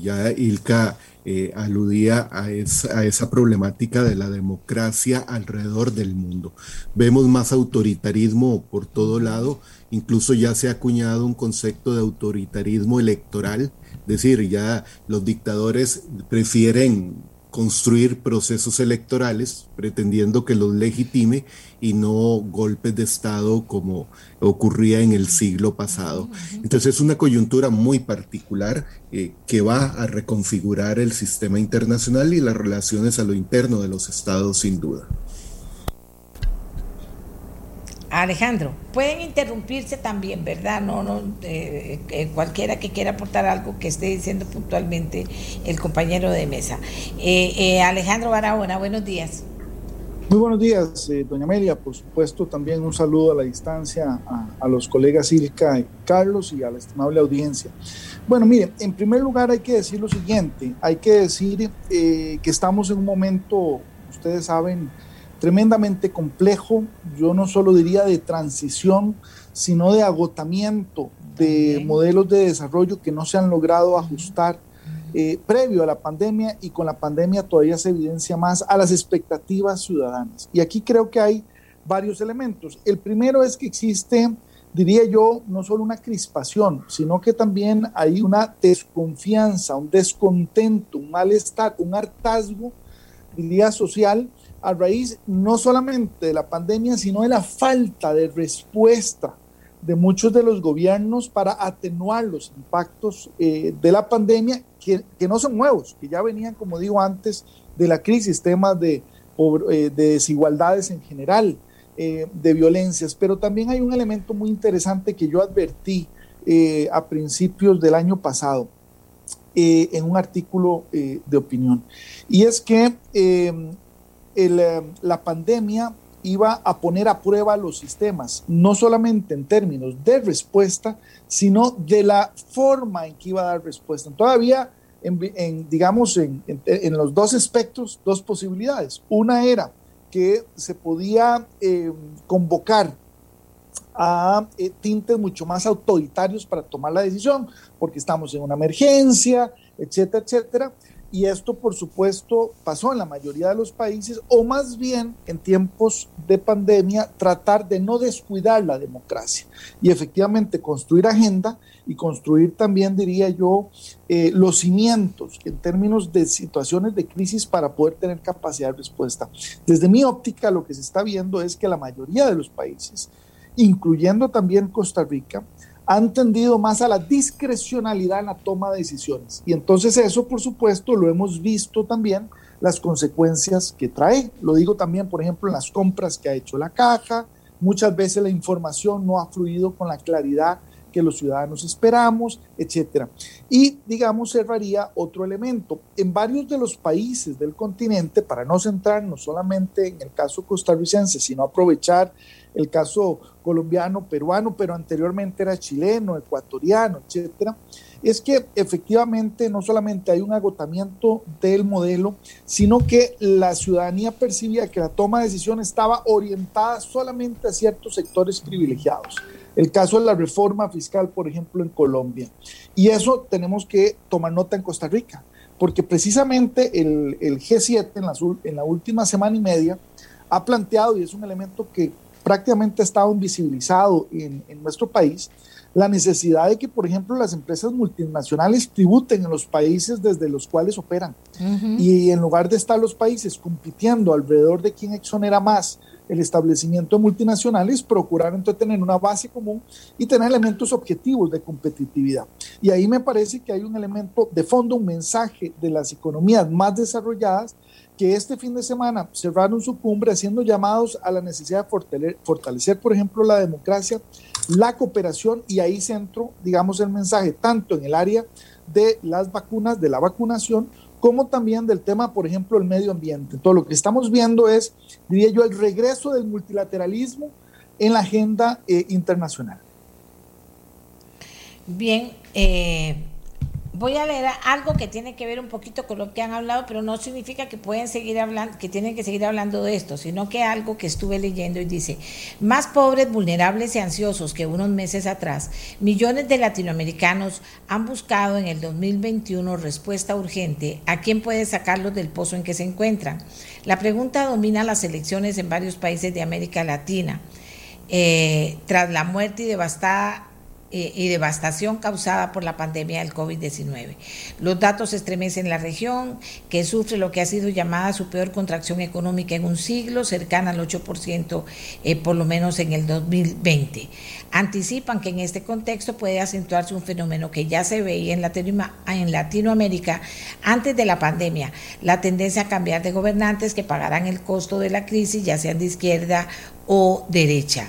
ya Ilka eh, aludía a esa, a esa, problemática de la democracia alrededor del mundo. Vemos más autoritarismo por todo lado, incluso ya se ha acuñado un concepto de autoritarismo electoral decir, ya los dictadores prefieren construir procesos electorales pretendiendo que los legitime y no golpes de Estado como ocurría en el siglo pasado. Entonces es una coyuntura muy particular eh, que va a reconfigurar el sistema internacional y las relaciones a lo interno de los estados sin duda. Alejandro, pueden interrumpirse también, ¿verdad? No, no, eh, eh, cualquiera que quiera aportar algo que esté diciendo puntualmente el compañero de mesa. Eh, Alejandro Barahona, buenos días. Muy buenos días, doña Amelia. Por supuesto, también un saludo a la distancia a, los colegas Ilka y Carlos y a la estimable audiencia. Bueno, mire, en primer lugar hay que decir lo siguiente, hay que decir que estamos en un momento, ustedes saben, tremendamente complejo, yo no solo diría de transición, sino de agotamiento de modelos de desarrollo que no se han logrado ajustar eh, previo a la pandemia y con la pandemia todavía se evidencia más a las expectativas ciudadanas. Y aquí creo que hay varios elementos. El primero es que existe, diría yo, no solo una crispación, sino que también hay una desconfianza, un descontento, un malestar, un hartazgo, diría social, a raíz no solamente de la pandemia, sino de la falta de respuesta de muchos de los gobiernos para atenuar los impactos eh, de la pandemia, que, no son nuevos, que ya venían, como digo antes, de la crisis, temas de, eh, de desigualdades en general, eh, de violencias, pero también hay un elemento muy interesante que yo advertí a principios del año pasado en un artículo de opinión, y es que eh, la pandemia iba a poner a prueba los sistemas, no solamente en términos de respuesta, sino de la forma en que iba a dar respuesta. Todavía, digamos, en, los dos aspectos, dos posibilidades. Una era que se podía eh, convocar a eh, tintes mucho más autoritarios para tomar la decisión, porque estamos en una emergencia, etcétera, etcétera. Y esto, por supuesto, pasó en la mayoría de los países, o más bien en tiempos de pandemia, tratar de no descuidar la democracia y efectivamente construir agenda y construir también, diría yo, eh, los cimientos en términos de situaciones de crisis para poder tener capacidad de respuesta. Desde mi óptica, lo que se está viendo es que la mayoría de los países, incluyendo también Costa Rica, han tendido más a la discrecionalidad en la toma de decisiones. Y entonces eso, por supuesto, lo hemos visto también las consecuencias que trae. Lo digo también, por ejemplo, en las compras que ha hecho la caja. Muchas veces la información no ha fluido con la claridad que los ciudadanos esperamos, etcétera. Y, digamos, cerraría otro elemento. En varios de los países del continente, para no centrarnos solamente en el caso costarricense, sino aprovechar el caso colombiano, peruano, pero anteriormente era chileno, ecuatoriano, etcétera, es que efectivamente no solamente hay un agotamiento del modelo, sino que la ciudadanía percibía que la toma de decisiones estaba orientada solamente a ciertos sectores privilegiados. El caso de la reforma fiscal, por ejemplo, en Colombia. Y eso tenemos que tomar nota en Costa Rica, porque precisamente el, G7 en la, en la última semana y media ha planteado, y es un elemento que prácticamente ha estado invisibilizado en, en nuestro país, la necesidad de que, por ejemplo, las empresas multinacionales tributen en los países desde los cuales operan. Y en lugar de estar los países compitiendo alrededor de quién exonera más el establecimiento de multinacionales, procurar entonces tener una base común y tener elementos objetivos de competitividad. Y ahí me parece que hay un elemento de fondo, un mensaje de las economías más desarrolladas que este fin de semana cerraron su cumbre haciendo llamados a la necesidad de fortalecer, por ejemplo, la democracia, la cooperación y ahí centro, digamos, el mensaje tanto en el área de las vacunas, de la vacunación, como también del tema, por ejemplo, el medio ambiente. Todo lo que estamos viendo es, diría yo, el regreso del multilateralismo en la agenda eh, internacional. Bien, eh, voy a leer algo que tiene que ver un poquito con lo que han hablado, pero no significa que pueden seguir hablando, que tienen que seguir hablando de esto, sino que algo que estuve leyendo y dice, más pobres, vulnerables y ansiosos que unos meses atrás, millones de latinoamericanos han buscado en el 2021 respuesta urgente a quién puede sacarlos del pozo en que se encuentran. La pregunta domina las elecciones en varios países de América Latina. Eh, tras la muerte y devastada y devastación causada por la pandemia del COVID-19. Los datos estremecen la región, que sufre lo que ha sido llamada su peor contracción económica en un siglo, cercana al 8% eh, por lo menos en el 2020. Anticipan que en este contexto puede acentuarse un fenómeno que ya se veía en, en Latinoamérica antes de la pandemia, la tendencia a cambiar de gobernantes que pagarán el costo de la crisis, ya sean de izquierda o derecha.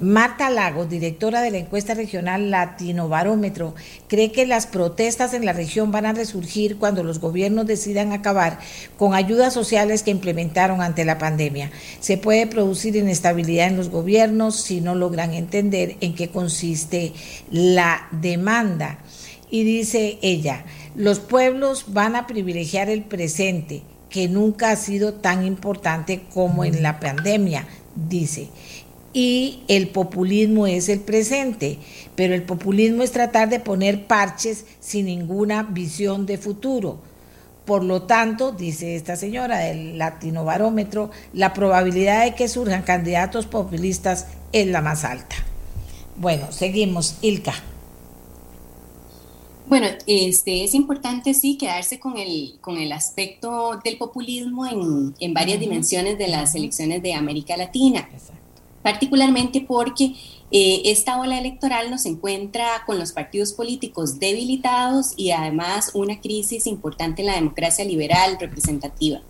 Marta Lagos, directora de la encuesta regional Latino Barómetro, cree que las protestas en la región van a resurgir cuando los gobiernos decidan acabar con ayudas sociales que implementaron ante la pandemia. Se puede producir inestabilidad en los gobiernos si no logran entender en qué consiste la demanda. Y dice ella, los pueblos van a privilegiar el presente, que nunca ha sido tan importante como en la pandemia, dice y el populismo es el presente, pero el populismo es tratar de poner parches sin ninguna visión de futuro. Por lo tanto, dice esta señora del Latino Barómetro, la probabilidad de que surjan candidatos populistas es la más alta. Bueno, seguimos. Ilka. Bueno, este, es importante sí quedarse con el, con el aspecto del populismo en, en varias dimensiones de las elecciones de América Latina particularmente porque eh, esta ola electoral nos encuentra con los partidos políticos debilitados y además una crisis importante en la democracia liberal representativa.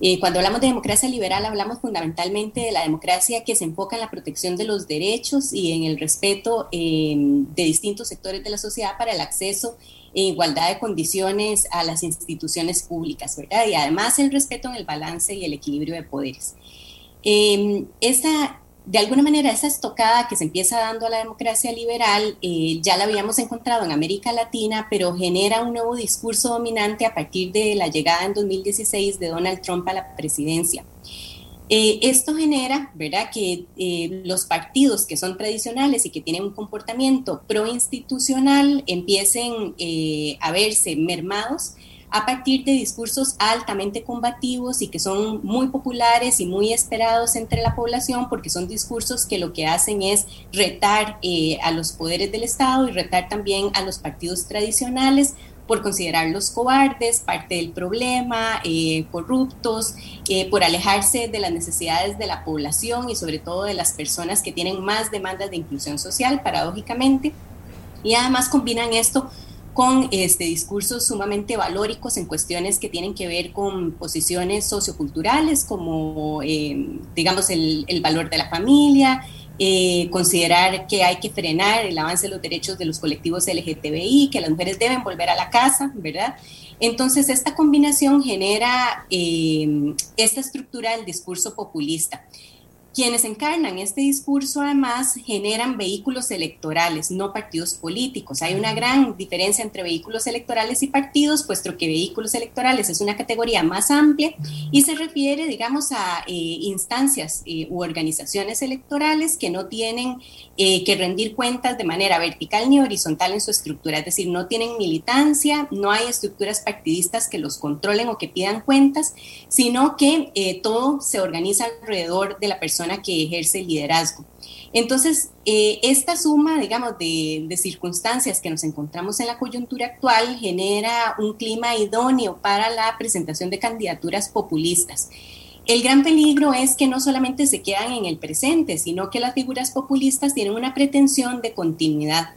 Eh, cuando hablamos de democracia liberal hablamos fundamentalmente de la democracia que se enfoca en la protección de los derechos y en el respeto eh, de distintos sectores de la sociedad para el acceso en igualdad de condiciones a las instituciones públicas, ¿verdad? Y además el respeto en el balance y el equilibrio de poderes. esta de alguna manera esa estocada que se empieza dando a la democracia liberal eh, ya la habíamos encontrado en América Latina, pero genera un nuevo discurso dominante a partir de la llegada en 2016 de Donald Trump a la presidencia. Eh, esto genera, ¿verdad?, que eh, los partidos que son tradicionales y que tienen un comportamiento proinstitucional empiecen a verse mermados a partir de discursos altamente combativos y que son muy populares y muy esperados entre la población porque son discursos que lo que hacen es retar eh, a los poderes del Estado y retar también a los partidos tradicionales por considerarlos cobardes, parte del problema, eh, corruptos, eh, por alejarse de las necesidades de la población y sobre todo de las personas que tienen más demandas de inclusión social, paradójicamente. Y además combinan esto con este, discursos sumamente valóricos en cuestiones que tienen que ver con posiciones socioculturales como, eh, digamos, el, el, valor de la familia, eh, considerar que hay que frenar el avance de los derechos de los colectivos LGTBI, que las mujeres deben volver a la casa, ¿verdad? Entonces, esta combinación genera eh, esta estructura del discurso populista. Quienes encarnan este discurso además generan vehículos electorales, no partidos políticos. Hay una gran diferencia entre vehículos electorales y partidos, puesto que vehículos electorales es una categoría más amplia y se refiere, digamos, a eh, instancias eh, u organizaciones electorales que no tienen eh, que rendir cuentas de manera vertical ni horizontal en su estructura, es decir, no tienen militancia, no hay estructuras partidistas que los controlen o que pidan cuentas, sino que todo se organiza alrededor de la persona que ejerce el liderazgo. Entonces, eh, esta suma, digamos, de, circunstancias que nos encontramos en la coyuntura actual genera un clima idóneo para la presentación de candidaturas populistas. El gran peligro es que no solamente se quedan en el presente, sino que las figuras populistas tienen una pretensión de continuidad.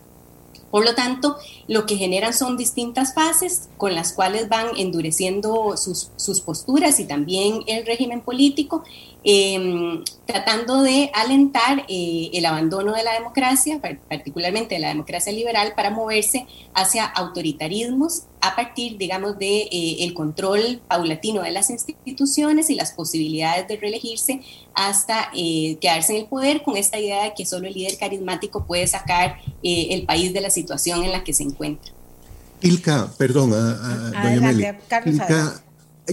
Por lo tanto, lo que generan son distintas fases con las cuales van endureciendo sus, sus posturas y también el régimen político Em, tratando de alentar eh, el abandono de la democracia, particularmente de la democracia liberal, para moverse hacia autoritarismos a partir, digamos, de eh, el control paulatino de las instituciones y las posibilidades de reelegirse hasta eh, quedarse en el poder con esta idea de que solo el líder carismático puede sacar el país de la situación en la que se encuentra. Ilka, perdón, doña Meli. Ilka,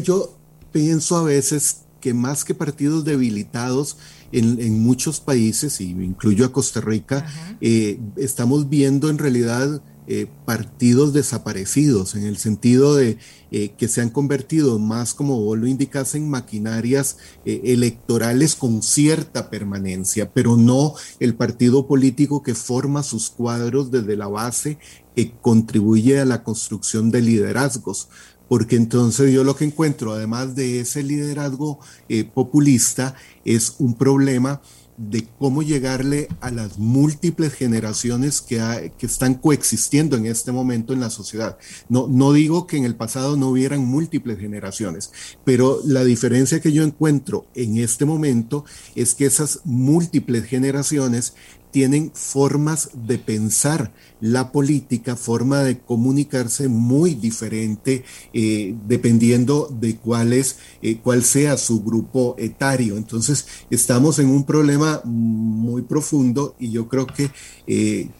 yo pienso a veces que más que partidos debilitados en, muchos países, y incluyo a Costa Rica, eh, estamos viendo en realidad eh, partidos desaparecidos, en el sentido de eh, que se han convertido más, como vos lo indicas, en maquinarias electorales con cierta permanencia, pero no el partido político que forma sus cuadros desde la base, que contribuye a la construcción de liderazgos porque entonces yo lo que encuentro, además de ese liderazgo eh, populista, es un problema de cómo llegarle a las múltiples generaciones que, que, están coexistiendo en este momento en la sociedad. No, no digo que en el pasado no hubieran múltiples generaciones, pero la diferencia que yo encuentro en este momento es que esas múltiples generaciones tienen formas de pensar la política, forma de comunicarse muy diferente eh, dependiendo de cuál, es, eh, cuál sea su grupo etario. Entonces, estamos en un problema muy profundo y yo creo que eh,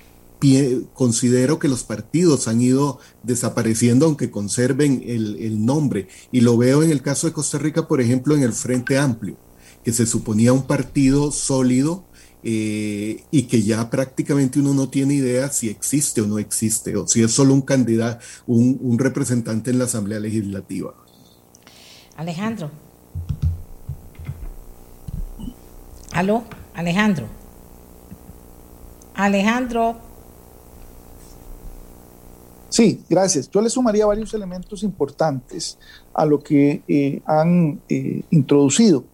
considero que los partidos han ido desapareciendo aunque conserven el, el nombre. Y lo veo en el caso de Costa Rica, por ejemplo, en el Frente Amplio, que se suponía un partido sólido, eh, y que ya prácticamente uno no tiene idea si existe o no existe, o si es solo un candidato, un, representante en la Asamblea Legislativa. Alejandro. Aló, Alejandro. Alejandro. Sí, gracias. Yo le sumaría varios elementos importantes a lo que eh, han eh, introducido.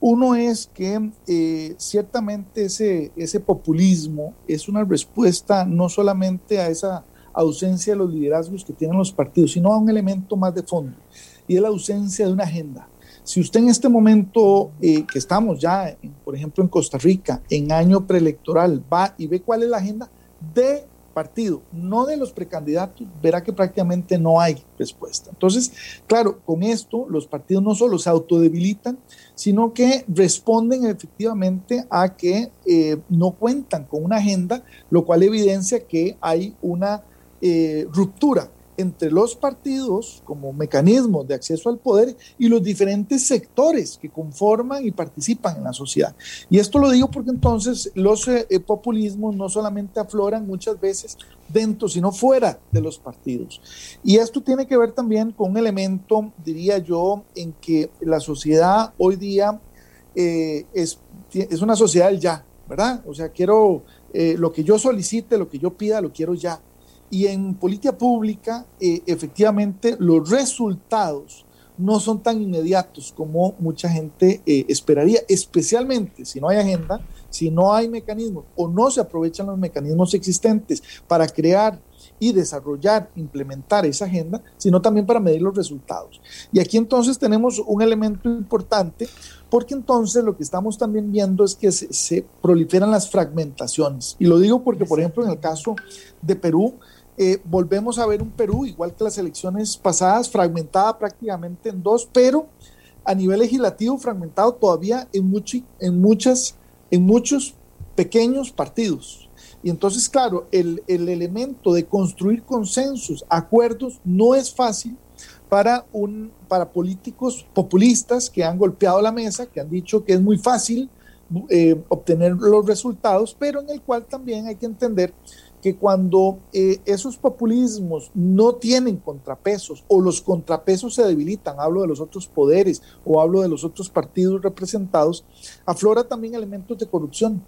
Uno es que eh, ciertamente ese, ese populismo es una respuesta no solamente a esa ausencia de los liderazgos que tienen los partidos, sino a un elemento más de fondo, y es la ausencia de una agenda. Si usted en este momento eh, que estamos ya, por ejemplo, en Costa Rica, en año preelectoral, va y ve cuál es la agenda de partido, no de los precandidatos, verá que prácticamente no hay respuesta. Entonces, claro, con esto los partidos no solo se autodebilitan, sino que responden efectivamente a que eh, no cuentan con una agenda, lo cual evidencia que hay una eh, ruptura entre los partidos como mecanismos de acceso al poder y los diferentes sectores que conforman y participan en la sociedad. Y esto lo digo porque entonces los eh, eh, populismos no solamente afloran muchas veces dentro, sino fuera de los partidos. Y esto tiene que ver también con un elemento, diría yo, en que la sociedad hoy día eh, es, es una sociedad del ya, ¿verdad? O sea, quiero lo que yo solicite, lo que yo pida, lo quiero ya y en política pública, eh, efectivamente, los resultados no son tan inmediatos como mucha gente eh, esperaría, especialmente si no hay agenda, si no hay mecanismos o no se aprovechan los mecanismos existentes para crear y desarrollar, implementar esa agenda, sino también para medir los resultados. Y aquí entonces tenemos un elemento importante, porque entonces lo que estamos también viendo es que se, proliferan las fragmentaciones. Y lo digo porque, por ejemplo, en el caso de Perú, eh, volvemos a ver un Perú, igual que las elecciones pasadas, fragmentada prácticamente en dos, pero a nivel legislativo fragmentado todavía en, en, muchas, en muchos pequeños partidos. Y entonces, claro, el, el, elemento de construir consensos, acuerdos, no es fácil para, un, para políticos populistas que han golpeado la mesa, que han dicho que es muy fácil eh, obtener los resultados, pero en el cual también hay que entender que cuando eh, esos populismos no tienen contrapesos o los contrapesos se debilitan, hablo de los otros poderes o hablo de los otros partidos representados, aflora también elementos de corrupción.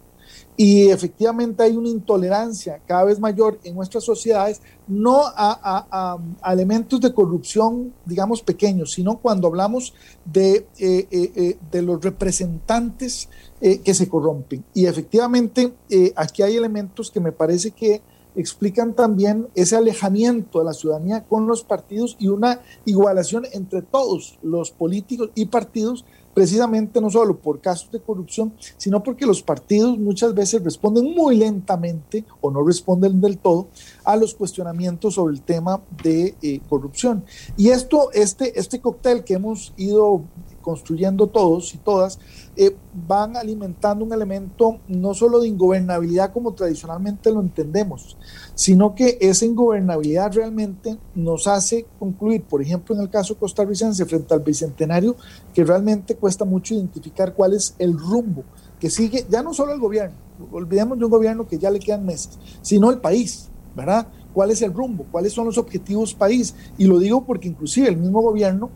Y efectivamente hay una intolerancia cada vez mayor en nuestras sociedades, no a, elementos de corrupción, digamos, pequeños, sino cuando hablamos de, eh, eh, de los representantes eh, que se corrompen. Y efectivamente, eh, aquí hay elementos que me parece que explican también ese alejamiento de la ciudadanía con los partidos y una igualación entre todos los políticos y partidos, precisamente no solo por casos de corrupción, sino porque los partidos muchas veces responden muy lentamente o no responden del todo a los cuestionamientos sobre el tema de eh, corrupción. Y esto, este, este cóctel que hemos ido construyendo todos y todas, eh, van alimentando un elemento no solo de ingobernabilidad como tradicionalmente lo entendemos, sino que esa ingobernabilidad realmente nos hace concluir, por ejemplo, en el caso costarricense frente al bicentenario, que realmente cuesta mucho identificar cuál es el rumbo que sigue, ya no solo el gobierno, olvidemos de un gobierno que ya le quedan meses, sino el país, ¿verdad? ¿Cuál es el rumbo? ¿Cuáles son los objetivos país? Y lo digo porque inclusive el mismo gobierno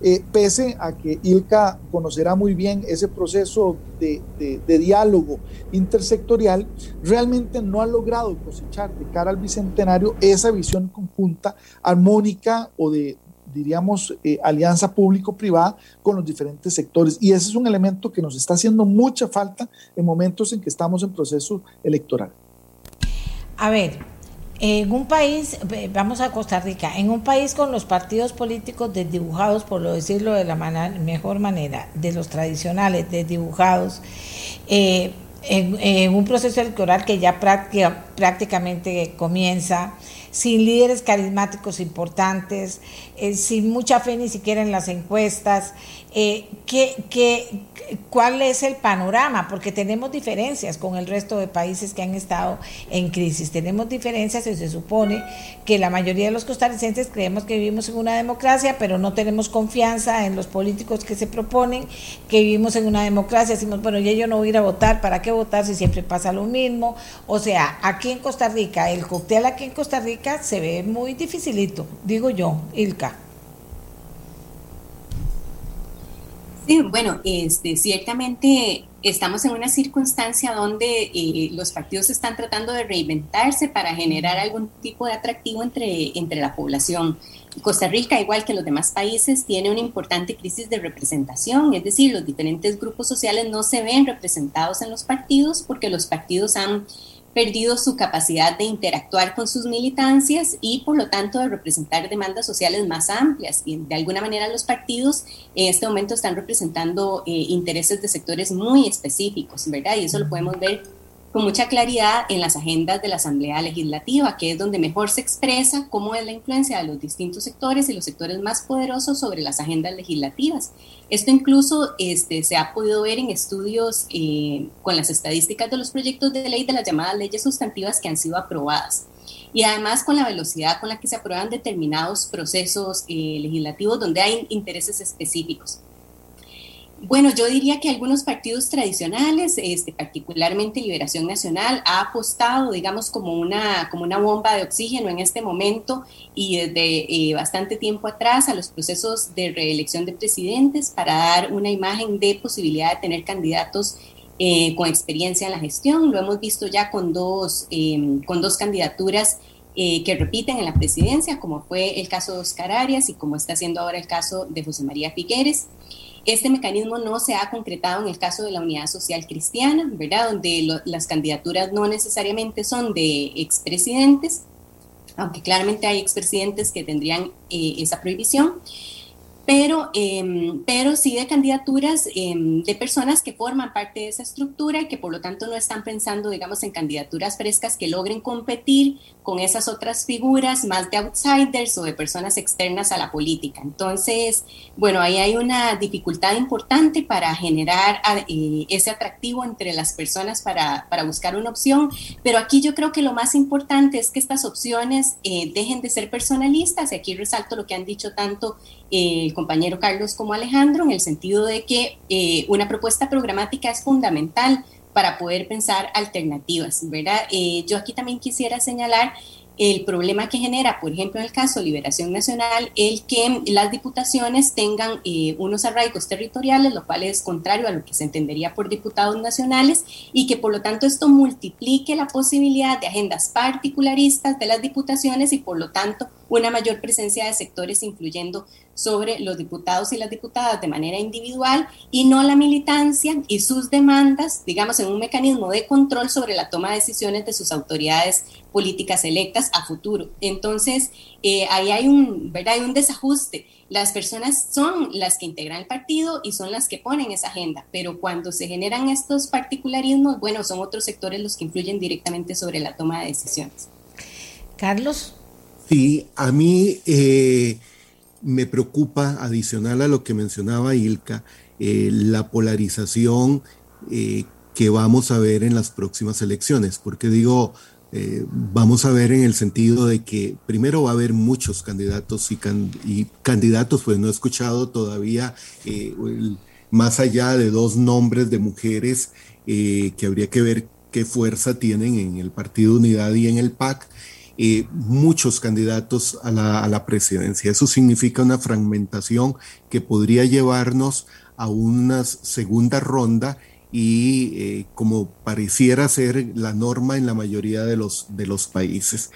eh, pese a que ILCA conocerá muy bien ese proceso de, diálogo intersectorial, realmente no ha logrado cosechar de cara al bicentenario esa visión conjunta, armónica o de, diríamos, eh, alianza público-privada con los diferentes sectores. Y ese es un elemento que nos está haciendo mucha falta en momentos en que estamos en proceso electoral. A ver, en un país, vamos a Costa Rica, en un país con los partidos políticos desdibujados, por lo decirlo de la mejor manera, de los tradicionales desdibujados, eh, en, un proceso electoral que ya prácticamente comienza, sin líderes carismáticos importantes, eh, sin mucha fe ni siquiera en las encuestas, eh, ¿qué, cuál es el panorama? Porque tenemos diferencias con el resto de países que han estado en crisis. Tenemos diferencias y se supone que la mayoría de los costarricenses creemos que vivimos en una democracia, pero no tenemos confianza en los políticos que se proponen, que vivimos en una democracia. Decimos, bueno, ya yo no voy a ir a votar, ¿para qué votar si siempre pasa lo mismo? O sea, aquí en Costa Rica, el cóctel aquí en Costa Rica se ve muy dificilito, digo yo, Ilka. Sí, bueno, este, ciertamente estamos en una circunstancia donde eh, los partidos están tratando de reinventarse para generar algún tipo de atractivo entre, entre la población. Costa Rica, igual que los demás países, tiene una importante crisis de representación, es decir, los diferentes grupos sociales no se ven representados en los partidos porque los partidos han perdido su capacidad de interactuar con sus militancias y por lo tanto de representar demandas sociales más amplias. Y de alguna manera los partidos en este momento están representando eh, intereses de sectores muy específicos, ¿verdad? Y eso lo podemos ver con mucha claridad en las agendas de la Asamblea Legislativa, que es donde mejor se expresa cómo es la influencia de los distintos sectores y los sectores más poderosos sobre las agendas legislativas. Esto incluso este, se ha podido ver en estudios eh, con las estadísticas de los proyectos de ley de las llamadas leyes sustantivas que han sido aprobadas. Y además con la velocidad con la que se aprueban determinados procesos eh, legislativos donde hay intereses específicos. Bueno, yo diría que algunos partidos tradicionales, este, particularmente Liberación Nacional, ha apostado, digamos, como una, como una bomba de oxígeno en este momento y desde eh, bastante tiempo atrás a los procesos de reelección de presidentes para dar una imagen de posibilidad de tener candidatos eh, con experiencia en la gestión. Lo hemos visto ya con dos, em, con dos candidaturas eh, que repiten en la presidencia, como fue el caso de Oscar Arias y como está siendo ahora el caso de José María Figueres. Este mecanismo no se ha concretado en el caso de la Unidad Social Cristiana, ¿verdad? Donde las candidaturas no necesariamente son de expresidentes, aunque claramente hay expresidentes que tendrían eh, esa prohibición pero, em, pero sí de candidaturas em, de personas que forman parte de esa estructura y que por lo tanto no están pensando, digamos, en candidaturas frescas que logren competir con esas otras figuras más de outsiders o de personas externas a la política. Entonces, bueno, ahí hay una dificultad importante para generar eh, ese atractivo entre las personas para, para, buscar una opción, pero aquí yo creo que lo más importante es que estas opciones eh, dejen de ser personalistas y aquí resalto lo que han dicho tanto el compañero Carlos como Alejandro, en el sentido de que eh, una propuesta programática es fundamental para poder pensar alternativas, ¿verdad? Eh, yo aquí también quisiera señalar el problema que genera, por ejemplo, en el caso de Liberación Nacional, el que las diputaciones tengan eh, unos arraigos territoriales, lo cual es contrario a lo que se entendería por diputados nacionales, y que por lo tanto esto multiplique la posibilidad de agendas particularistas de las diputaciones y por lo tanto una mayor presencia de sectores influyendo sobre los diputados y las diputadas de manera individual y no la militancia y sus demandas, digamos, en un mecanismo de control sobre la toma de decisiones de sus autoridades políticas electas a futuro. Entonces, eh, ahí hay un, ¿verdad? hay un desajuste. Las personas son las que integran el partido y son las que ponen esa agenda, pero cuando se generan estos particularismos, bueno, son otros sectores los que influyen directamente sobre la toma de decisiones. Carlos. Sí, a mí eh, me preocupa, adicional a lo que mencionaba Ilka, eh, la polarización eh, que vamos a ver en las próximas elecciones, porque digo, eh, vamos a ver en el sentido de que primero va a haber muchos candidatos y, candidatos, pues no he escuchado todavía más allá de dos nombres de mujeres que habría que ver qué fuerza tienen en el Partido Unidad y en el PAC. Eh, muchos candidatos a la, presidencia. Eso significa una fragmentación que podría llevarnos a una segunda ronda y eh, como pareciera ser la norma en la mayoría de los, de los países.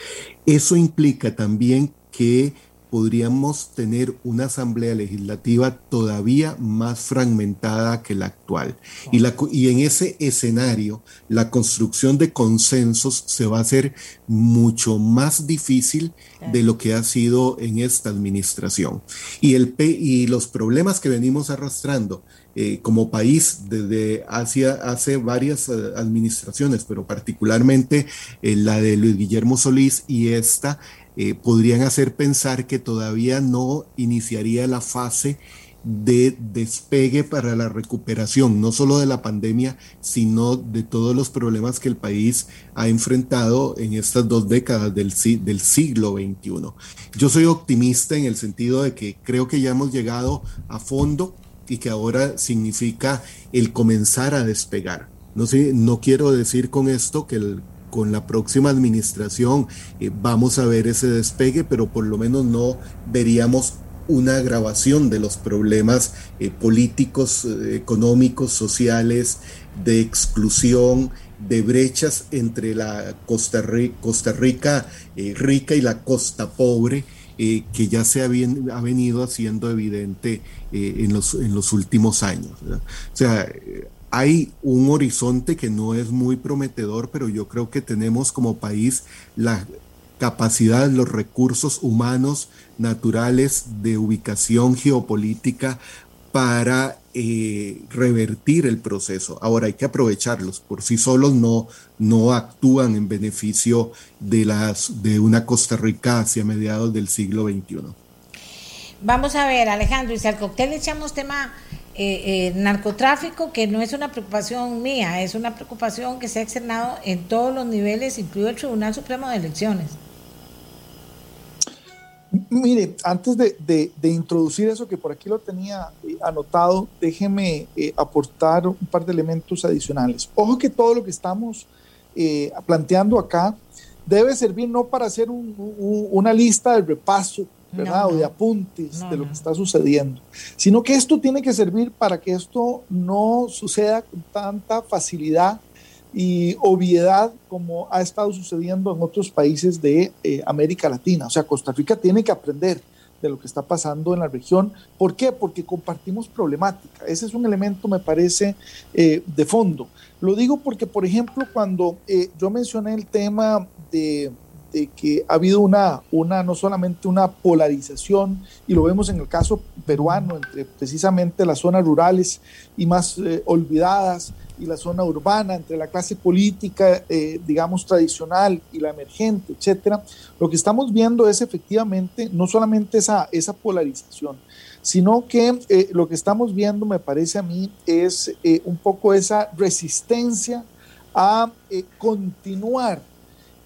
Eso implica también que podríamos tener una asamblea legislativa todavía más fragmentada que la actual. Y, la, y en ese escenario, la construcción de consensos se va a hacer mucho más difícil de lo que ha sido en esta administración. Y, el, y los problemas que venimos arrastrando eh, como país desde hacia, hace varias eh, administraciones, pero particularmente eh, la de Luis Guillermo Solís y esta, eh, podrían hacer pensar que todavía no iniciaría la fase de despegue para la recuperación, no solo de la pandemia, sino de todos los problemas que el país ha enfrentado en estas dos décadas del, del siglo XXI. Yo soy optimista en el sentido de que creo que ya hemos llegado a fondo y que ahora significa el comenzar a despegar. No, sé, no quiero decir con esto que con la próxima administración eh, vamos a ver ese despegue, pero por lo menos no veríamos una agravación de los problemas eh, políticos, eh, económicos, sociales, de exclusión, de brechas entre la Costa, Rica, rica y la costa pobre, que ya se ha, venido haciendo evidente en, los, en los últimos años. O sea, hay un horizonte que no es muy prometedor, pero yo creo que tenemos como país la capacidad, los recursos humanos, naturales, de ubicación geopolítica para eh, revertir el proceso. Ahora hay que aprovecharlos, por sí solos no, no actúan en beneficio de, las, de una Costa Rica hacia mediados del siglo XXI. Vamos a ver, Alejandro, y si al cóctel le echamos tema eh, eh, narcotráfico, que no es una preocupación mía, es una preocupación que se ha externado en todos los niveles, incluido el Tribunal Supremo de Elecciones. Mire, antes de, introducir eso que por aquí lo tenía eh, anotado, déjeme aportar un par de elementos adicionales. Ojo que todo lo que estamos planteando acá debe servir no para hacer una lista de repaso o de apuntes de lo que está sucediendo, sino que esto tiene que servir para que esto no suceda con tanta facilidad y obviedad como ha estado sucediendo en otros países de eh, América Latina. O sea, Costa Rica tiene que aprender de lo que está pasando en la región. ¿Por qué? Porque compartimos problemática. Ese es un elemento, me parece, eh, de fondo. Lo digo porque, por ejemplo, cuando eh, yo mencioné el tema de de que ha habido una, una, no solamente una polarización, y lo vemos en el caso peruano, entre precisamente las zonas rurales y más olvidadas y la zona urbana, entre la clase política, eh, digamos, tradicional y la emergente, etcétera, lo que estamos viendo es efectivamente no solamente esa, esa polarización, sino que eh, lo que estamos viendo, me parece a mí, es un poco esa resistencia a continuar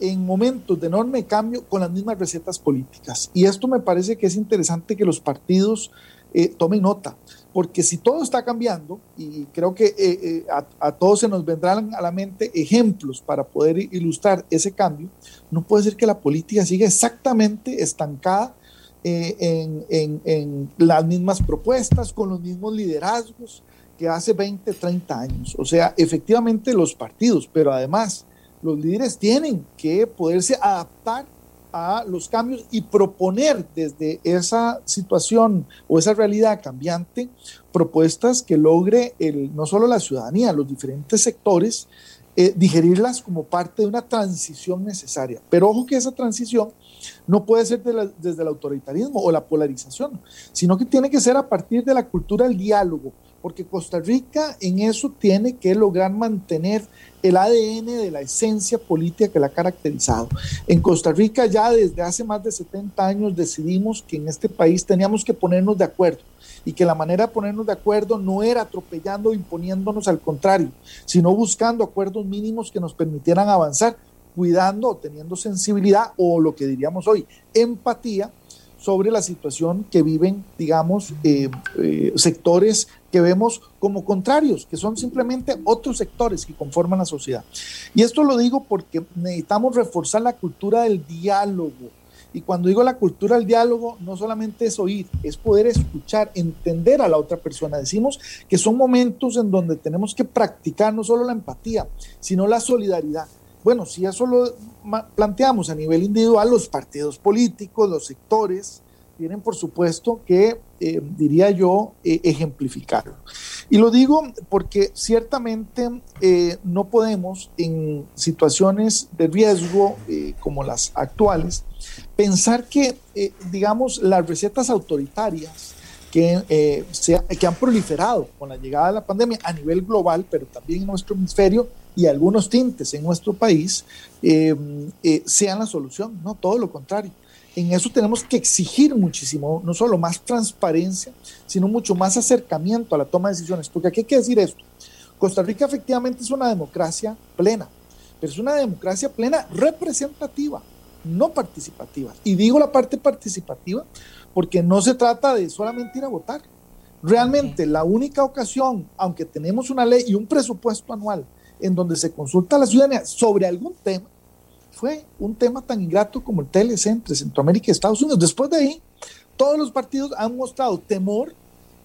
en momentos de enorme cambio con las mismas recetas políticas. Y esto me parece que es interesante que los partidos eh, tomen nota, porque si todo está cambiando, y creo que eh, eh, a, todos se nos vendrán a la mente ejemplos para poder ilustrar ese cambio, no puede ser que la política siga exactamente estancada en, en las mismas propuestas, con los mismos liderazgos que hace 20, 30 años. O sea, efectivamente los partidos, pero además los líderes tienen que poderse adaptar a los cambios y proponer desde esa situación o esa realidad cambiante propuestas que logre el, no solo la ciudadanía, los diferentes sectores, eh, digerirlas como parte de una transición necesaria. Pero ojo que esa transición no puede ser desde el autoritarismo o la polarización, sino que tiene que ser a partir de la cultura del diálogo, porque Costa Rica en eso tiene que lograr mantener el ADN de la esencia política que la ha caracterizado. En Costa Rica ya desde hace más de 70 años decidimos que en este país teníamos que ponernos de acuerdo y que la manera de ponernos de acuerdo no era atropellando o imponiéndonos al contrario, sino buscando acuerdos mínimos que nos permitieran avanzar, cuidando o teniendo sensibilidad o lo que diríamos hoy, empatía sobre la situación que viven, digamos, eh, eh, sectores que vemos como contrarios, que son simplemente otros sectores que conforman la sociedad. Y esto lo digo porque necesitamos reforzar la cultura del diálogo. Y cuando digo la cultura del diálogo, no solamente es oír, es poder escuchar, entender a la otra persona. Decimos que son momentos en donde tenemos que practicar no solo la empatía, sino la solidaridad. Bueno, si eso lo planteamos a nivel individual, los partidos políticos, los sectores, tienen por supuesto que, eh, diría yo, eh, ejemplificarlo. Y lo digo porque ciertamente eh, no podemos en situaciones de riesgo como las actuales pensar que, digamos, las recetas autoritarias que, que han proliferado con la llegada de la pandemia a nivel global, pero también en nuestro hemisferio, y algunos tintes en nuestro país eh, eh, sean la solución, no todo lo contrario. En eso tenemos que exigir muchísimo, no solo más transparencia, sino mucho más acercamiento a la toma de decisiones, porque aquí hay que decir esto. Costa Rica efectivamente es una democracia plena, pero es una democracia plena representativa, no participativa. Y digo la parte participativa porque no se trata de solamente ir a votar. Realmente la única ocasión, aunque tenemos una ley y un presupuesto anual en donde se consulta a la ciudadanía sobre algún tema, fue un tema tan ingrato como el TLC entre Centroamérica y Estados Unidos. Después de ahí, todos los partidos han mostrado temor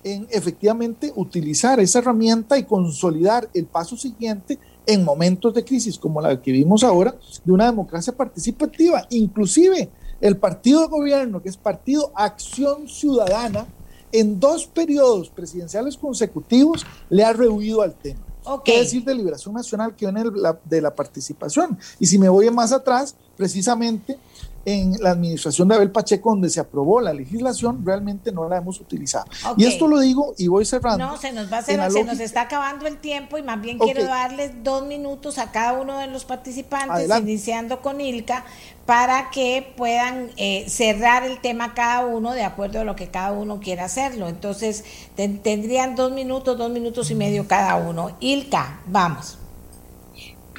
en efectivamente utilizar esa herramienta y consolidar el paso siguiente en momentos de crisis como la que vimos ahora, de una democracia participativa. Inclusive el partido de gobierno, que es Partido Acción Ciudadana, en dos periodos presidenciales consecutivos le ha rehuido al tema. ¿Qué decir de Liberación Nacional que viene de la participación? Y si me voy más atrás, precisamente en la administración de Abel Pacheco, donde se aprobó la legislación, realmente no la hemos utilizado. Y esto lo digo y voy cerrando. No, se nos va a hacer, se nos está acabando el tiempo y más bien quiero darles dos minutos a cada uno de los participantes, iniciando con Ilka, para que puedan eh, cerrar el tema cada uno de acuerdo a lo que cada uno quiera hacerlo. Entonces, tendrían dos minutos, dos minutos y medio cada uno. Ilka, vamos.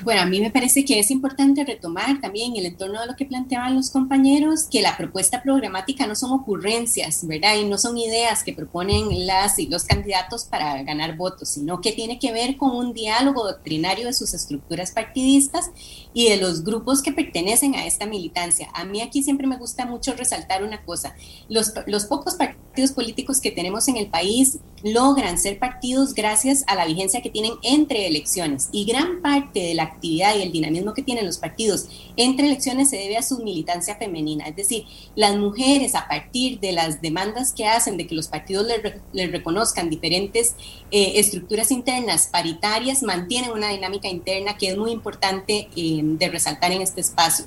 Bueno, a mí me parece que es importante retomar también el entorno de lo que planteaban los compañeros, que la propuesta programática no son ocurrencias, ¿verdad? Y no son ideas que proponen las y los candidatos para ganar votos, sino que tiene que ver con un diálogo doctrinario de sus estructuras partidistas y de los grupos que pertenecen a esta militancia. A mí aquí siempre me gusta mucho resaltar una cosa, los, los pocos partidos políticos que tenemos en el país logran ser partidos gracias a la vigencia que tienen entre elecciones. Y gran parte de la actividad y el dinamismo que tienen los partidos entre elecciones se debe a su militancia femenina. Es decir, las mujeres a partir de las demandas que hacen de que los partidos les, reconozcan diferentes eh, estructuras internas paritarias, mantienen una dinámica interna que es muy importante eh, de resaltar en este espacio.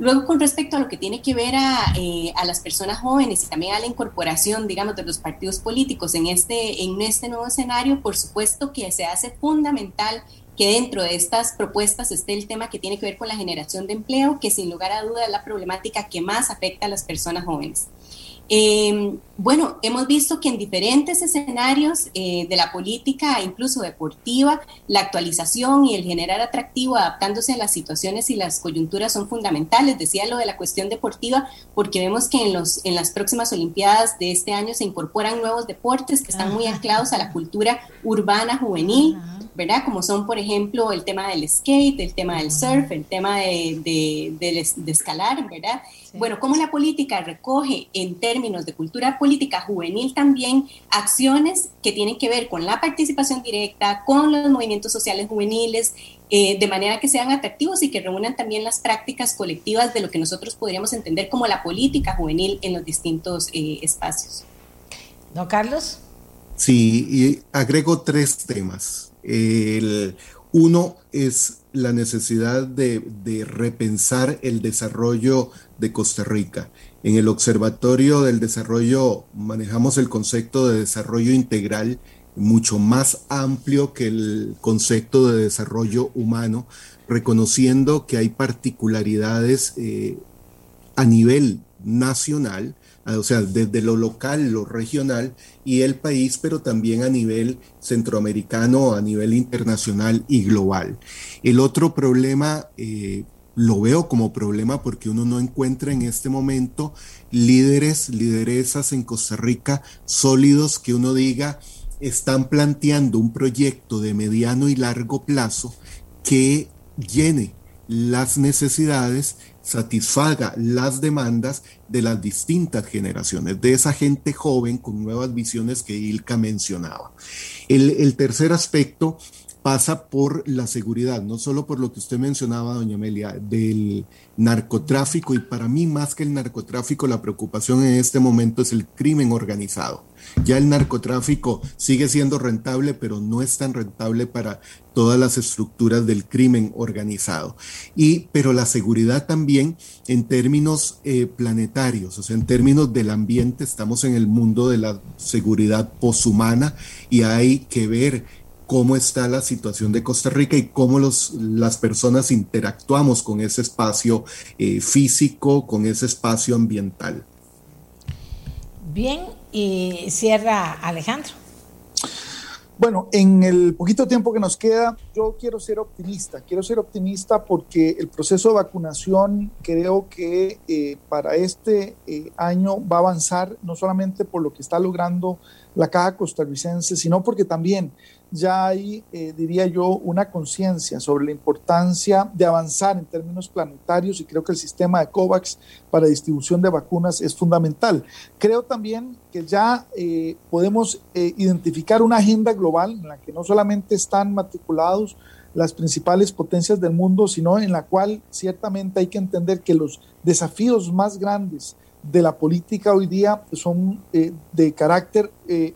Luego, con respecto a lo que tiene que ver eh, a, las personas jóvenes y también a la incorporación, digamos, de los partidos políticos en este, en este nuevo escenario, por supuesto que se hace fundamental que dentro de estas propuestas esté el tema que tiene que ver con la generación de empleo, que sin lugar a duda es la problemática que más afecta a las personas jóvenes. Eh, bueno, hemos visto que en diferentes escenarios eh, de la política, incluso deportiva, la actualización y el generar atractivo adaptándose a las situaciones y las coyunturas son fundamentales. Decía lo de la cuestión deportiva porque vemos que en, los, en las próximas Olimpiadas de este año se incorporan nuevos deportes que están muy anclados a la cultura urbana juvenil. ¿Verdad? Como son, por ejemplo, el tema del skate, el tema del surf, el tema de, de, escalar, ¿verdad? Bueno, cómo la política recoge en términos de cultura política juvenil también acciones que tienen que ver con la participación directa, con los movimientos sociales juveniles, eh, de manera que sean atractivos y que reúnan también las prácticas colectivas de lo que nosotros podríamos entender como la política juvenil en los distintos eh, espacios. ¿No, Carlos? Sí, y agrego tres temas. El uno es la necesidad de, repensar el desarrollo de Costa Rica. En el Observatorio del Desarrollo manejamos el concepto de desarrollo integral mucho más amplio que el concepto de desarrollo humano, reconociendo que hay particularidades eh, a nivel nacional o sea, desde lo local, lo regional y el país, pero también a nivel centroamericano, a nivel internacional y global. El otro problema, eh, lo veo como problema porque uno no encuentra en este momento líderes, lideresas en Costa Rica sólidos que uno diga están planteando un proyecto de mediano y largo plazo que llene las necesidades satisfaga las demandas de las distintas generaciones, de esa gente joven con nuevas visiones que Ilka mencionaba. El, tercer aspecto pasa por la seguridad, no solo por lo que usted mencionaba, doña Amelia, del narcotráfico, y para mí más que el narcotráfico, la preocupación en este momento es el crimen organizado. Ya el narcotráfico sigue siendo rentable, pero no es tan rentable para todas las estructuras del crimen organizado. Y, pero la seguridad también en términos eh, planetarios, o sea, en términos del ambiente, estamos en el mundo de la seguridad poshumana y hay que ver cómo está la situación de Costa Rica y cómo los, las personas interactuamos con ese espacio eh, físico, con ese espacio ambiental. Bien, y cierra Alejandro. Bueno, en el poquito tiempo que nos queda, yo quiero ser optimista. Quiero ser optimista porque el proceso de vacunación creo que eh, para este eh, año va a avanzar, no solamente por lo que está logrando la caja costarricense, sino porque también ya hay, eh, diría yo, una conciencia sobre la importancia de avanzar en términos planetarios y creo que el sistema de COVAX para distribución de vacunas es fundamental. Creo también que ya eh, podemos eh, identificar una agenda global en la que no solamente están matriculados las principales potencias del mundo, sino en la cual ciertamente hay que entender que los desafíos más grandes de la política hoy día son de carácter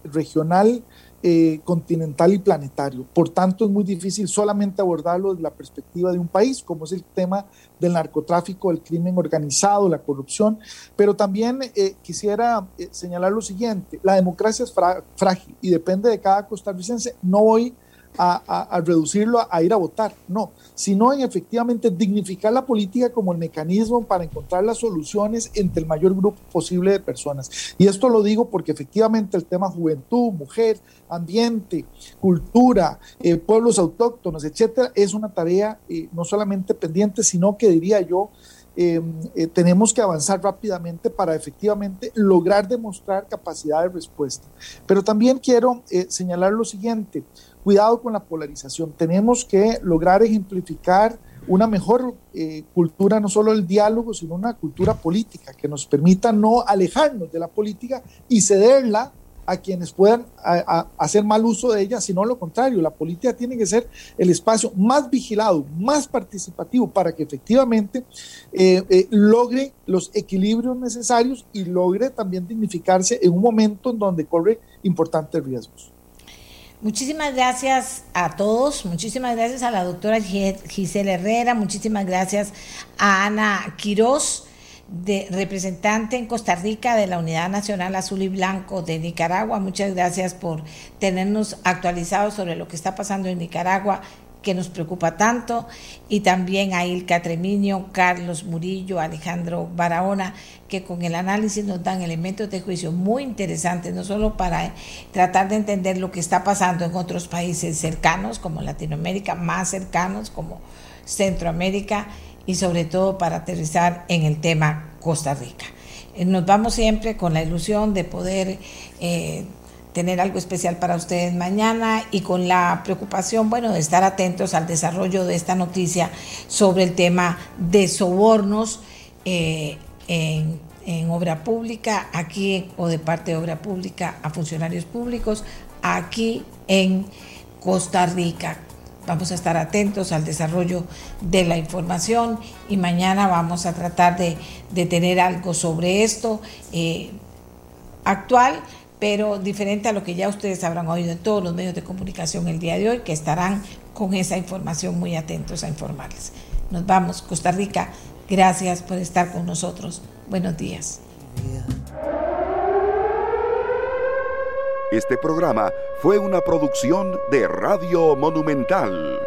regional, eh, continental y planetario. Por tanto, es muy difícil solamente abordarlo desde la perspectiva de un país, como es el tema del narcotráfico, el crimen organizado, la corrupción. Pero también eh, quisiera eh, señalar lo siguiente, la democracia es frágil y depende de cada costarricense. No voy a, reducirlo a, ir a votar, no, sino en efectivamente dignificar la política como el mecanismo para encontrar las soluciones entre el mayor grupo posible de personas. Y esto lo digo porque efectivamente el tema juventud, mujer, ambiente, cultura, eh, pueblos autóctonos, etcétera, es una tarea eh, no solamente pendiente, sino que diría yo, eh, tenemos que avanzar rápidamente para efectivamente lograr demostrar capacidad de respuesta. Pero también quiero señalar lo siguiente, cuidado con la polarización. Tenemos que lograr ejemplificar una mejor eh, cultura, no solo el diálogo, sino una cultura política que nos permita no alejarnos de la política y cederla a quienes puedan hacer mal uso de ella, sino lo contrario, la política tiene que ser el espacio más vigilado, más participativo para que efectivamente eh, eh, logre los equilibrios necesarios y logre también dignificarse en un momento en donde corre importantes riesgos. Muchísimas gracias a todos, muchísimas gracias a la doctora Gisela Herrera, muchísimas gracias a Ana Quiroz, de representante en Costa Rica de la Unidad Nacional Azul y Blanco de Nicaragua. Muchas gracias por tenernos actualizados sobre lo que está pasando en Nicaragua que nos preocupa tanto, y también a Ilka Tremiño, Carlos Murillo, Alejandro Barahona, que con el análisis nos dan elementos de juicio muy interesantes, no solo para tratar de entender lo que está pasando en otros países cercanos, como Latinoamérica, más cercanos, como Centroamérica, y sobre todo para aterrizar en el tema Costa Rica. Eh, nos vamos siempre con la ilusión de poder eh, tener algo especial para ustedes mañana y con la preocupación, bueno, de estar atentos al desarrollo de esta noticia sobre el tema de sobornos eh, en, obra pública, aquí o de parte de obra pública a funcionarios públicos, aquí en Costa Rica. Vamos a estar atentos al desarrollo de la información y mañana vamos a tratar de, de tener algo sobre esto eh, actual pero diferente a lo que ya ustedes habrán oído en todos los medios de comunicación el día de hoy, que estarán con esa información muy atentos a informarles. Nos vamos, Costa Rica, gracias por estar con nosotros. Buenos días. Este programa fue una producción de Radio Monumental.